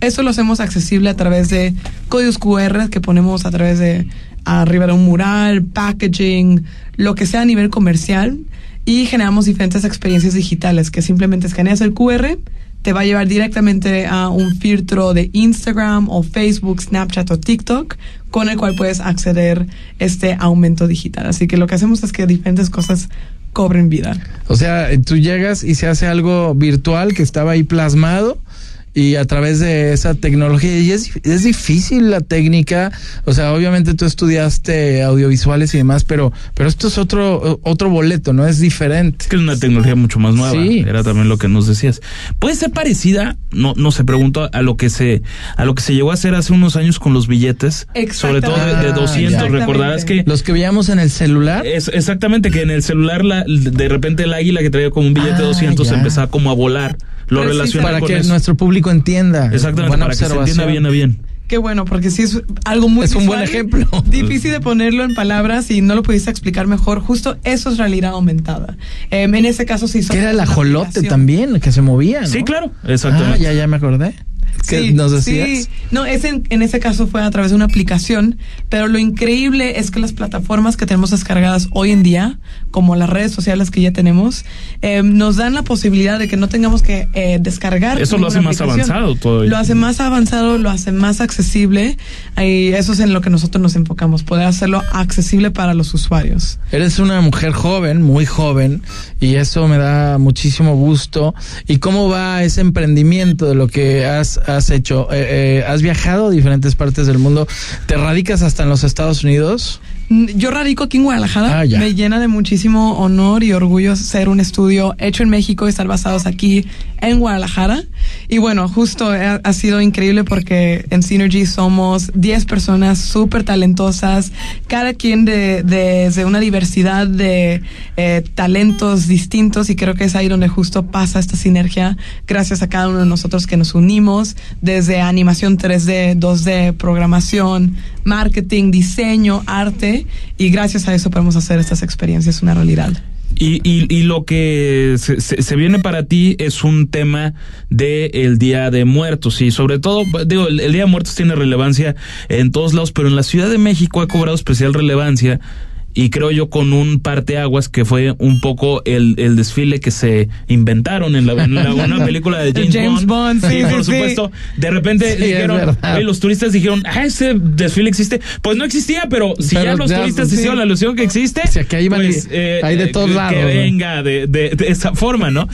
Eso lo hacemos accesible a través de códigos QR que ponemos a través de arriba de un mural, packaging, lo que sea a nivel comercial y generamos diferentes experiencias digitales que simplemente escaneas el QR, te va a llevar directamente a un filtro de Instagram o Facebook, Snapchat o TikTok con el cual puedes acceder este aumento digital. Así que lo que hacemos es que diferentes cosas cobren vida. O sea, tú llegas y se hace algo virtual que estaba ahí plasmado y a través de esa tecnología. Y es, es difícil la técnica, o sea, obviamente tú estudiaste audiovisuales y demás, pero, pero esto es otro, otro boleto, ¿no? Es diferente. Es que es una tecnología mucho más nueva. Sí. Era también lo que nos decías. Puede ser parecida, no, no se pregunto, a lo que se, a lo que se llegó a hacer hace unos años con los billetes, sobre todo de, de Ah, 200. ya. Recordarás que Los que veíamos en el celular. es exactamente que en el celular la, de repente el águila que traía como un billete de Ah, 200 ya. empezaba como a volar. Lo Pero sí, relaciona para con que eso. nuestro público entienda. Exactamente, Buena para que se entienda bien a bien. Qué bueno, porque sí es algo muy Es un buen ejemplo. Difícil de ponerlo en palabras y no lo pudiste explicar mejor. Justo eso es realidad aumentada. Em, en ese caso sí. Que era el ajolote también, que se movía, ¿no? Sí, claro, exactamente. Ah, ya, ya me acordé. ¿Qué Sí, nos decías? sí. No, ese, en, ese caso fue a través de una aplicación, pero lo increíble es que las plataformas que tenemos descargadas hoy en día, como las redes sociales que ya tenemos, eh, nos dan la posibilidad de que no tengamos que eh, descargar. Eso lo hace más aplicación. avanzado todo ello. Lo hace más avanzado, lo hace más accesible y eso es en lo que nosotros nos enfocamos, poder hacerlo accesible para los usuarios. Eres una mujer joven, muy joven, y eso me da muchísimo gusto. ¿Y cómo va ese emprendimiento de lo que has, has hecho? Eh, eh, ¿Has viajado a diferentes partes del mundo? ¿Te radicas hasta en los Estados Unidos? Mm, Yo radico aquí en Guadalajara. Ah. Me llena de muchísimo honor y orgullo ser un estudio hecho en México y estar basados aquí en Guadalajara. Y bueno, justo ha, ha sido increíble porque en Synergy somos 10 personas súper talentosas, cada quien de, de- una diversidad de eh, talentos distintos y creo que es ahí donde justo pasa esta sinergia gracias a cada uno de nosotros que nos unimos desde animación 3D, 2D, programación, marketing, diseño, arte y gracias a eso podemos hacer estas experiencias una realidad. Y, y, y lo que se, se- viene para ti es un tema de el Día de Muertos y sobre todo, digo, el, el Día de Muertos tiene relevancia en todos lados, pero en la Ciudad de México ha cobrado especial relevancia y creo yo con un parteaguas que fue un poco el, el desfile que se inventaron en la, en la- una película de James, James Bond, sí, Y por sí, sí. supuesto, de repente Sí, dijeron, los turistas dijeron, ah, ese desfile existe. Pues no existía, pero si Pero ya los ya, turistas hicieron la alusión que existe, Sí, aquí hay pues, vali- hay de todos que lados, Que venga de, de, de esa forma, ¿no?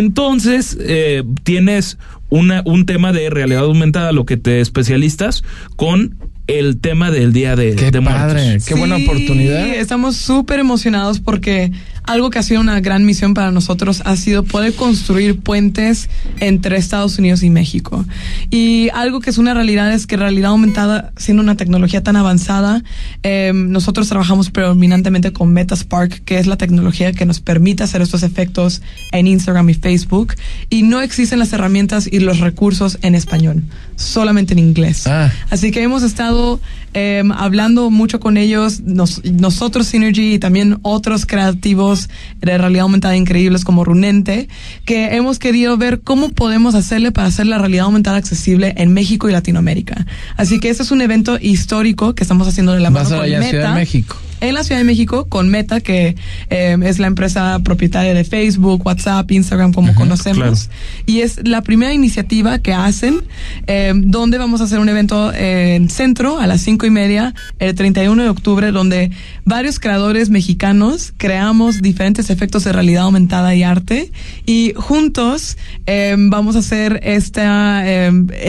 Entonces, eh, tienes una, un tema de realidad aumentada, lo que te especialistas con el tema del Día de, de Muertos. qué buena Sí, oportunidad. Estamos súper emocionados porque algo que ha sido una gran misión para nosotros ha sido poder construir puentes entre Estados Unidos y México. Y algo que es una realidad es que realidad aumentada, siendo una tecnología tan avanzada, eh, nosotros trabajamos predominantemente con Metaspark, que es la tecnología que nos permite hacer estos efectos en Instagram y Facebook. Y no existen las herramientas y los recursos en español, solamente en inglés. Así que hemos estado eh, hablando mucho con ellos, nos- nosotros Synergy y también otros creativos de realidad aumentada increíbles como Runente, que hemos querido ver cómo podemos hacerle para hacer la realidad aumentada accesible en México y Latinoamérica. Así que este es un evento histórico que estamos haciendo de la mano con Meta Ciudad de México. En la Ciudad de México con Meta, que eh, es la empresa propietaria de Facebook, WhatsApp, Instagram, como conocemos. Y es la primera iniciativa que hacen, eh, donde vamos a hacer un evento en centro a las cinco y media, el 31 de octubre, donde varios creadores mexicanos creamos diferentes efectos de realidad aumentada y arte. Y juntos eh, vamos a hacer este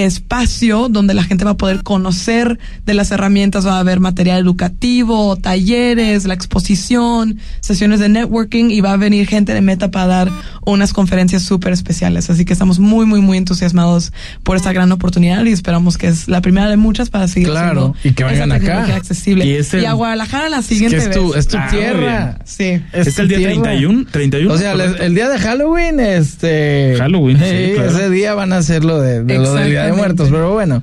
espacio donde la gente va a poder conocer de las herramientas, va a haber material educativo, talleres, la exposición, sesiones de networking y va a venir gente de Meta para dar unas conferencias súper especiales. Así que estamos muy, muy, muy entusiasmados por esta gran oportunidad y esperamos que es la primera de muchas para seguir Claro, y que vengan acá. accesible. Y Y, este- a Guadalajara la siguiente es tu- vez. es tu Ah, tierra. Sí. ¿Es tu el día tierra. 31? 31 O sea, les- el día de Halloween, este. Halloween, sí, claro. Ese día van a hacer lo de, de lo del Día de. Muertos, pero bueno.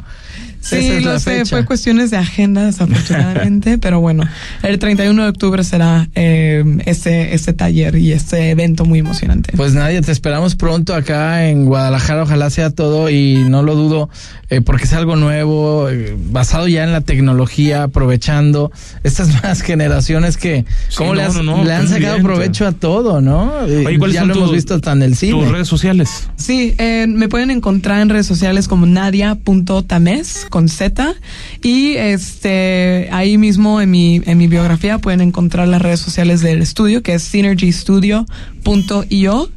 Sí, esa es lo la sé, fecha. fue cuestiones de agenda desafortunadamente, pero bueno, el 31 de octubre será eh, este, este taller y este evento muy emocionante. Pues nadie, te esperamos pronto acá en Guadalajara, ojalá sea todo y no lo dudo, eh, porque es algo nuevo, eh, basado ya en la tecnología, aprovechando estas nuevas generaciones que, Sí, ¿cómo le, no, has- no, no, le han sacado provecho a todo, no? Oye, ¿cuáles ya son lo hemos visto hasta en el cine. Tus redes sociales. Sí, eh, me pueden encontrar en redes sociales como nadia.tames con Z y este ahí mismo en mi en mi biografía pueden encontrar las redes sociales del estudio que es synergystudio.io.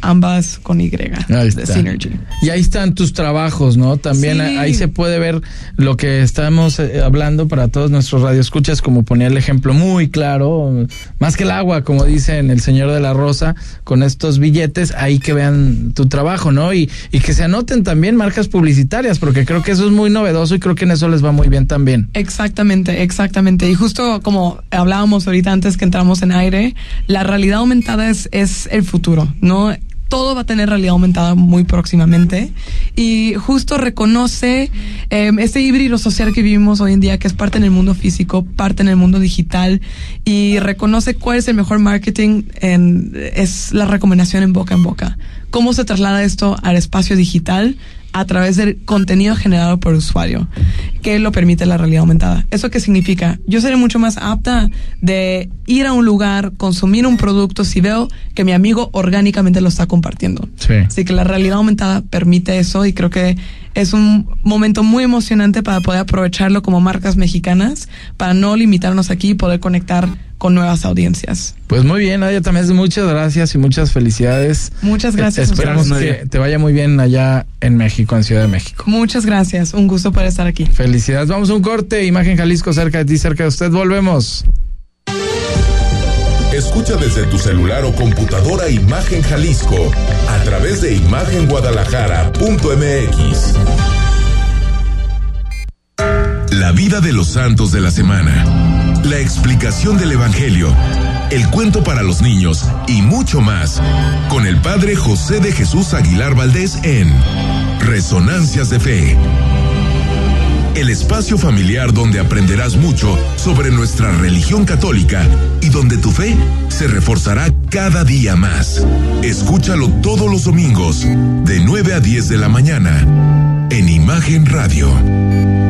ambas con Y. De. Synergy. Y ahí están tus trabajos, ¿no? También Sí. ahí se puede ver lo que estamos eh, hablando para todos nuestros radioescuchas, como ponía el ejemplo muy claro, más que el agua, como dicen el señor de la Rosa, con estos billetes, ahí que vean tu trabajo, ¿no? Y, y que se anoten también marcas publicitarias, porque creo que eso es muy novedoso y creo que en eso les va muy bien también. Exactamente, exactamente. Y justo como hablábamos ahorita antes que entramos en aire, la realidad aumentada es, es el futuro, ¿no? Todo va a tener realidad aumentada muy próximamente y justo reconoce eh, este híbrido social que vivimos hoy en día, que es parte en el mundo físico, parte en el mundo digital y reconoce cuál es el mejor marketing, en, es la recomendación en boca en boca. ¿Cómo se traslada esto al espacio digital? A través del contenido generado por usuario, que lo permite la realidad aumentada. ¿Eso qué significa? Yo seré mucho más apta de ir a un lugar, consumir un producto si veo que mi amigo orgánicamente lo está compartiendo. Sí. Así que la realidad aumentada permite eso y creo que es un momento muy emocionante para poder aprovecharlo como marcas mexicanas, para no limitarnos aquí y poder conectar con nuevas audiencias. Pues muy bien, Nadia, también muchas gracias y muchas felicidades. Muchas gracias. Eh, esperamos que te vaya muy bien allá en México, en Ciudad de México. Muchas gracias. Un gusto poder estar aquí. Felicidades. Vamos a un corte. Imagen Jalisco cerca de ti, cerca de usted. Volvemos. Escucha desde tu celular o computadora Imagen Jalisco a través de imagenguadalajara.mx. La vida de los santos de la semana. La explicación del Evangelio. El cuento para los niños y mucho más. Con el Padre José de Jesús Aguilar Valdés en Resonancias de Fe. El espacio familiar donde aprenderás mucho sobre nuestra religión católica y donde tu fe se reforzará cada día más. Escúchalo todos los domingos, de 9 a 10 de la mañana, en Imagen Radio.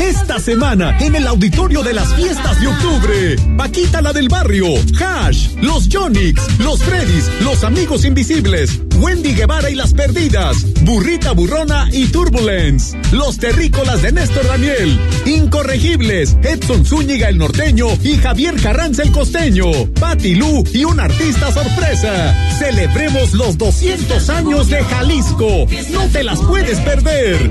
Esta semana en el auditorio de las fiestas de octubre, Paquita la del barrio, Hash, los Jonix, los Freddys, los amigos invisibles, Wendy Guevara y las perdidas, Burrita Burrona y Turbulence, los terrícolas de Néstor Daniel, Incorregibles, Edson Zúñiga el norteño y Javier Carranza el costeño, Patti Lu y un artista sorpresa. Celebremos los 200 años de Jalisco. No te las puedes perder.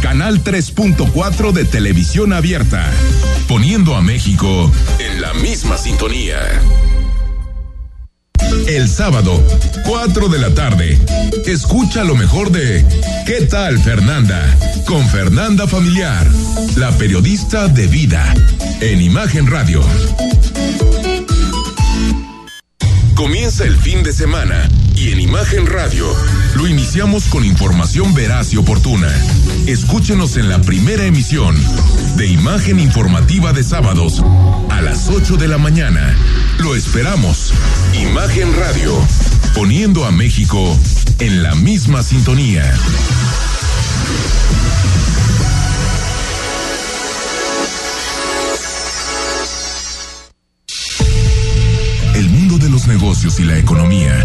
Canal 3.4 de televisión abierta, poniendo a México en la misma sintonía. El sábado, 4 de la tarde, escucha lo mejor de ¿Qué tal Fernanda? Con Fernanda Familiar, la periodista de vida, en Imagen Radio. Comienza el fin de semana y en Imagen Radio lo iniciamos con información veraz y oportuna. Escúchenos en la primera emisión de Imagen Informativa de sábados a las 8 de la mañana. Lo esperamos. Imagen Radio, poniendo a México en la misma sintonía. El mundo de los negocios y la economía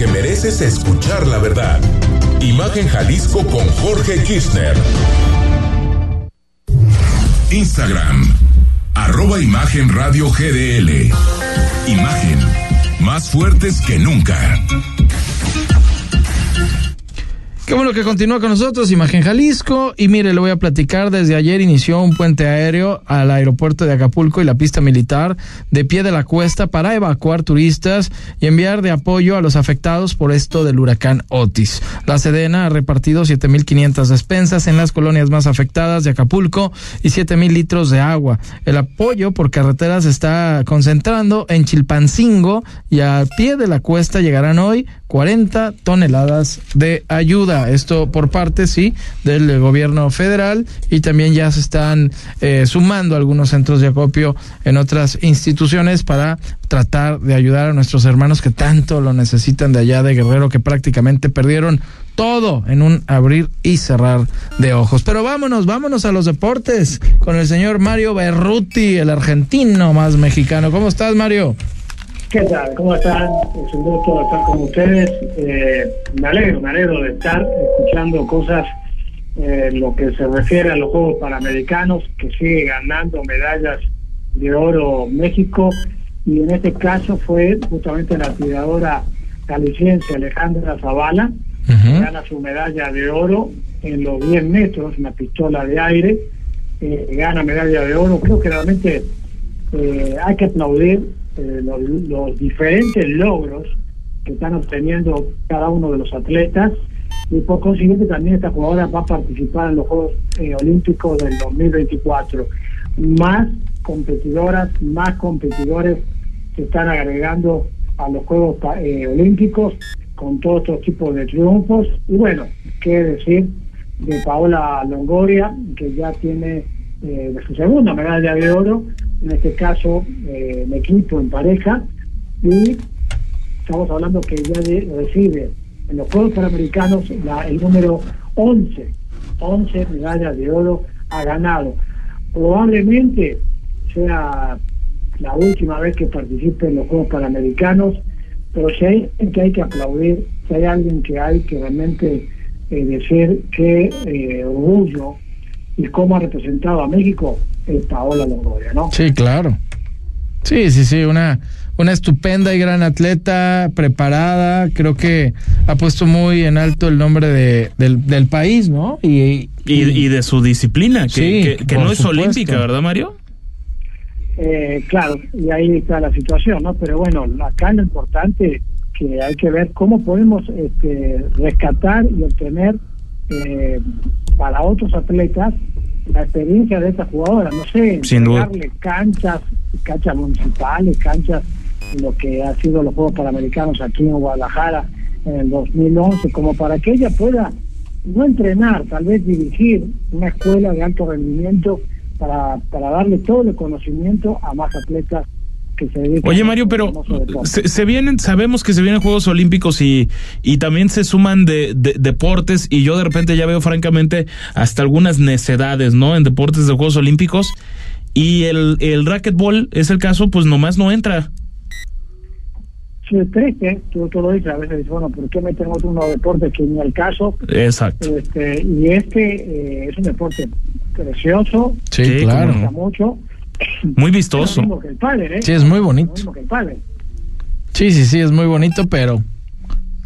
Porque mereces escuchar la verdad. Imagen Jalisco con Jorge Kirchner. Instagram, Arroba Imagen Radio GDL. Imagen. Más fuertes que nunca. Qué bueno que continúa con nosotros, Imagen Jalisco. Y mire, le voy a platicar, desde ayer inició un puente aéreo al aeropuerto de Acapulco y la pista militar de pie de la cuesta para evacuar turistas y enviar de apoyo a los afectados por esto del huracán Otis. La Sedena ha repartido 7.500 despensas en las colonias más afectadas de Acapulco y 7.000 litros de agua. El apoyo por carretera se está concentrando en Chilpancingo y a pie de la cuesta llegarán hoy 40 toneladas de ayuda. Esto por parte, sí, del gobierno federal y también ya se están eh, sumando algunos centros de acopio en otras instituciones para tratar de ayudar a nuestros hermanos que tanto lo necesitan de allá de Guerrero, que prácticamente perdieron todo en un abrir y cerrar de ojos. Pero vámonos, vámonos a los deportes con el señor Mario Berruti, el argentino más mexicano. ¿Cómo estás, Mario? ¿Qué tal? ¿Cómo están? Es un gusto estar con ustedes. Eh, me alegro, me alegro de estar escuchando cosas eh, lo que se refiere a los Juegos Panamericanos, que sigue ganando medallas de oro México, y en este caso fue justamente la tiradora caliciense Alejandra Zavala, que gana su medalla de oro en los 10 metros, una pistola de aire, eh, gana medalla de oro. Creo que realmente eh, hay que aplaudir eh, los, los, diferentes logros que están obteniendo cada uno de los atletas y por consiguiente también esta jugadora va a participar en los Juegos eh, Olímpicos del 2024. Más competidoras, más competidores se están agregando a los Juegos eh, Olímpicos con todos estos tipos de triunfos. Y bueno, qué decir de Paola Longoria, que ya tiene de su segunda medalla de oro en este caso eh, en equipo, en pareja, y estamos hablando que ya recibe en los Juegos Panamericanos la, el número 11, 11 medallas de oro ha ganado. Probablemente sea la última vez que participe en los Juegos Panamericanos, pero si hay que hay que aplaudir, si hay alguien que hay que realmente eh, decir qué eh, orgullo y cómo ha representado a México, es Paola Longoria, ¿no? Sí, claro. Sí, sí, sí, una, una estupenda y gran atleta, preparada, creo que ha puesto muy en alto el nombre de, del, del país, ¿no? Y, y, y, de su disciplina, que, sí, que, que no es supuesto. olímpica, ¿verdad, Mario? Eh, claro, y ahí está la situación, ¿no? Pero bueno, acá lo importante que hay que ver cómo podemos este, rescatar y obtener eh, para otros atletas la experiencia de esta jugadora, no sé, Sin darle canchas, canchas municipales, canchas lo que ha sido los Juegos Panamericanos aquí en Guadalajara en el 2011, como para que ella pueda no entrenar, tal vez dirigir una escuela de alto rendimiento para, para darle todo el conocimiento a más atletas Oye Mario, pero se, se, vienen, sabemos que se vienen Juegos Olímpicos y, y también se suman de, de, deportes y yo de repente ya veo francamente hasta algunas necedades, ¿no? En deportes de Juegos Olímpicos y el, el racquetball es el caso, pues nomás no entra. Sí, es triste, tú, tú lo dices, a veces dices, bueno, ¿por qué metemos unos deportes que ni al caso? Exacto. Este, y este eh, es un deporte precioso, sí, claro. me gusta mucho muy vistoso. Es padre, ¿eh? Sí, es muy bonito. Sí, sí, sí, es muy bonito, pero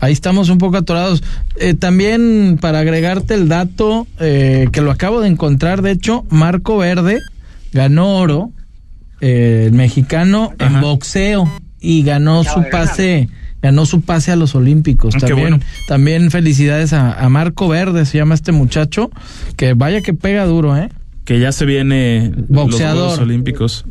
ahí estamos un poco atorados. Eh, también para agregarte el dato eh, que lo acabo de encontrar, de hecho, Marco Verde ganó oro, eh, el mexicano Ajá. en boxeo y ganó su pase. Ganó su pase a los Olímpicos. Ah, también, bueno. también felicidades a, a Marco Verde, se llama este muchacho, que vaya que pega duro, ¿eh? Que ya se viene Boxeador. los Juegos Olímpicos.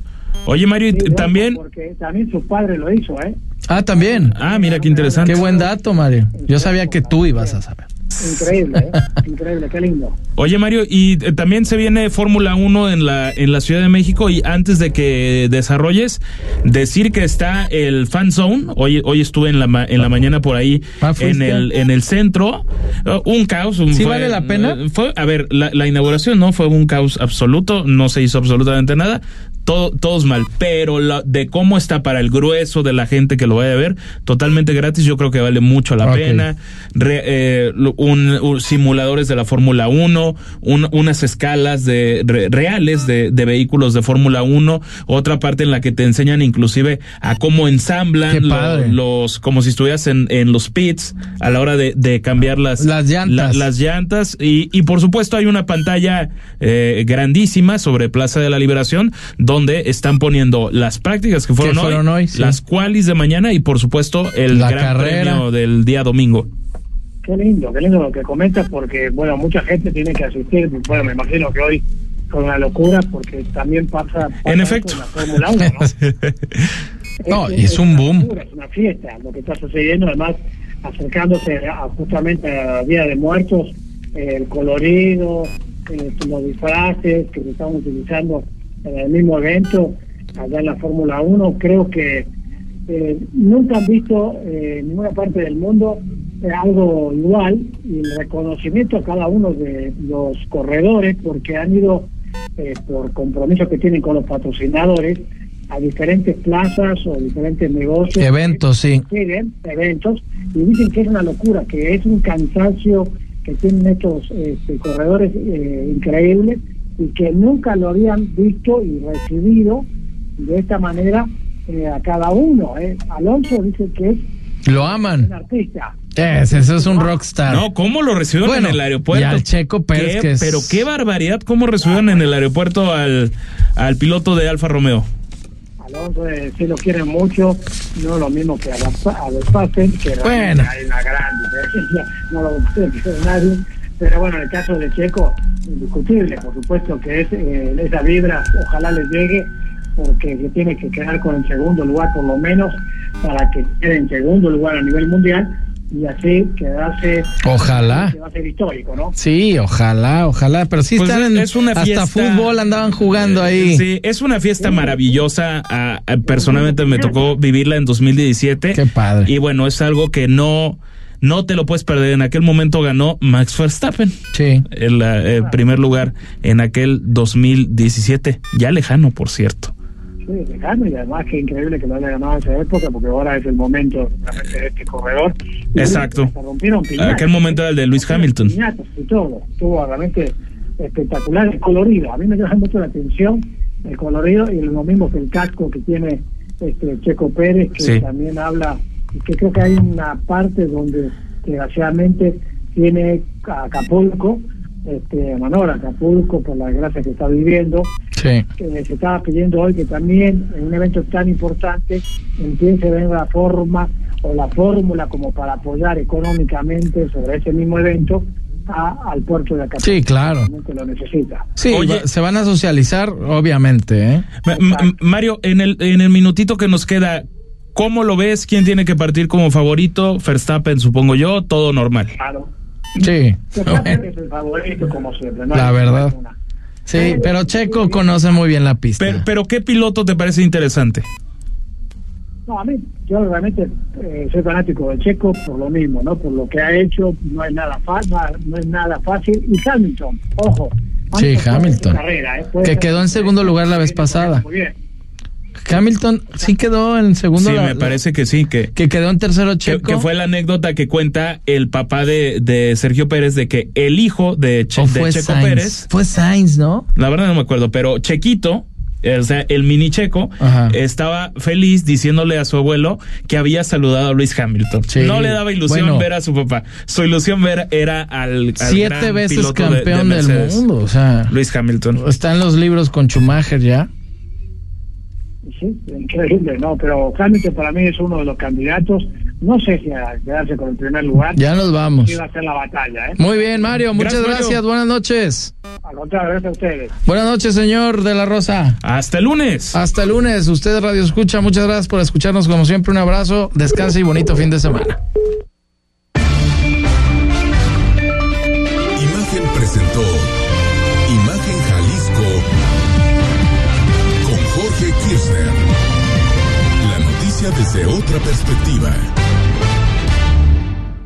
Oye, Mario, Sí, también. Porque también su padre lo hizo, ¿eh? Ah, también. Ah, mira qué interesante. Qué buen dato, Mario. Yo sabía que tú ibas a saber. Increíble, ¿eh? Increíble, qué lindo. Oye, Mario, y eh, también se viene Fórmula 1 en la, en la Ciudad de México. Y antes de que desarrolles, decir que está el Fan Zone. Hoy, hoy estuve en la, ma- en la mañana por ahí, Ah, en el, en el centro. Uh, un caos. un- ¿Sí fue- vale la pena? eh, Fue, a ver, la, la inauguración no fue un caos absoluto. No se hizo absolutamente nada. Todo, todos mal, pero la- de cómo está para el grueso de la gente que lo vaya a ver, totalmente gratis, yo creo que vale mucho la pena. Re- eh, un, un- simuladores de la Fórmula 1, un- unas escalas de re- reales de, de vehículos de Fórmula 1, otra parte en la que te enseñan inclusive a cómo ensamblan lo- los, como si estuvieras en, en los pits a la hora de, de cambiar las, Las llantas. la- las llantas y, y por supuesto hay una pantalla eh, grandísima sobre Plaza de la Liberación donde están poniendo las prácticas que fueron, Que fueron hoy, sí. las qualis de mañana y por supuesto el La gran carrera. premio del día domingo. Qué lindo, qué lindo lo que comentas, porque, bueno, mucha gente tiene que asistir. Bueno, me imagino que hoy con una locura, porque también pasa. pasa En esto efecto. la Fórmula 1, ¿no? No, y es un boom. locura, Es una fiesta lo que está sucediendo, además acercándose a, justamente a Día de Muertos, eh, el colorido, eh, los disfraces que se están utilizando en el mismo evento, allá en la Fórmula 1, creo que eh, nunca han visto eh, en ninguna parte del mundo eh, algo igual. Y el reconocimiento a cada uno de los corredores porque han ido eh, por compromiso que tienen con los patrocinadores a diferentes plazas o diferentes negocios. Eventos, sí. siguen eventos. Y dicen que es una locura, que es un cansancio que tienen estos este, corredores eh, increíbles y que nunca lo habían visto y recibido de esta manera eh, a cada uno. eh. Alonso dice que es Lo aman. un artista. Es, eso es un rockstar. No, ¿cómo lo recibieron Bueno, en el aeropuerto? y al Checo Pérez, Qué- que es- Pero qué barbaridad, ¿cómo recibieron en el aeropuerto al, al piloto de Alfa Romeo? Alonso eh, sí lo quieren mucho, no lo mismo que a, la- a Verstappen, que Bueno. hay una gran diferencia, no lo quiere nadie. Pero bueno, en el caso de Checo, indiscutible, por supuesto que es eh, esa vibra, ojalá les llegue, porque se tiene que quedar con el segundo lugar por lo menos, para que quede en segundo lugar a nivel mundial y así quedarse. Ojalá. Que va a ser histórico, ¿no? Sí, ojalá, ojalá. Pero sí Pues están es- en. es una hasta fiesta- fútbol andaban jugando ahí. Sí, es una fiesta maravillosa. ah, personalmente me tocó vivirla en 2017. Qué padre. Y bueno, es algo que no, no te lo puedes perder. En aquel momento ganó Max Verstappen. Sí. El eh, primer lugar en aquel 2017. Ya lejano, por cierto. Sí, lejano y además que increíble que lo haya ganado en esa época porque ahora es el momento de este corredor. Y Exacto. Se rompieron piñatas. Aquel momento era el de Luis Hamilton. Piñatas y todo. Estuvo realmente espectacular. El colorido. A mí me llama mucho la atención el colorido y lo mismo que el casco que tiene este Checo Pérez que Sí. también habla que creo que hay una parte donde desgraciadamente tiene a Acapulco este Manor Acapulco por la desgracia que está viviendo Sí. que se estaba pidiendo hoy que también en un evento tan importante empiece a ver la forma o la fórmula como para apoyar económicamente sobre ese mismo evento a- al puerto de Acapulco. Sí, claro. Lo necesita. Sí, Oye. va- se van a socializar, obviamente, ¿eh? Ma- ma- Mario, en el, en el minutito que nos queda, ¿cómo lo ves? ¿Quién tiene que partir como favorito? Verstappen, supongo yo, todo normal. Claro. Sí. Verstappen es el favorito como siempre. ¿no? La verdad. una- Sí, pero Checo conoce muy bien la pista. Pero, pero ¿qué piloto te parece interesante? No, a mí, yo realmente eh, soy fanático de Checo por lo mismo, ¿no? Por lo que ha hecho, no es nada, fa- no, es nada fácil. Y Hamilton, ojo. Sí, Hamilton. carrera, ¿eh? Que quedó en segundo lugar la vez pasada. Muy bien. Hamilton sí quedó en segundo. Sí, la- me parece que sí, que, Que quedó en tercero Checo. que fue la anécdota que cuenta el papá de, de Sergio Pérez de que el hijo de, Che- ¿O de Checo Sainz? Pérez, Fue Sainz, ¿no? la verdad no me acuerdo, pero Chequito, o sea, el mini Checo, Ajá. estaba feliz diciéndole a su abuelo que había saludado a Luis Hamilton. Sí. No le daba ilusión Bueno. ver a su papá. Su ilusión ver era al, al Siete veces piloto de- de campeón del mundo, o sea. Luis Hamilton. Está en los libros con Schumacher ya. Sí, increíble, ¿no? Pero Hamilton para mí es uno de los candidatos. No sé si a quedarse con el primer lugar. Ya nos vamos. Sí va a ser la batalla, ¿eh? Muy bien, Mario. Muchas Gracias, gracias. Mario. Buenas noches. Al contrario, gracias a ustedes. Buenas noches, señor de la Rosa. Hasta el lunes. Hasta el lunes. Usted Radio Escucha. Muchas gracias por escucharnos como siempre. Un abrazo. Descanse y bonito fin de semana. Desde otra perspectiva.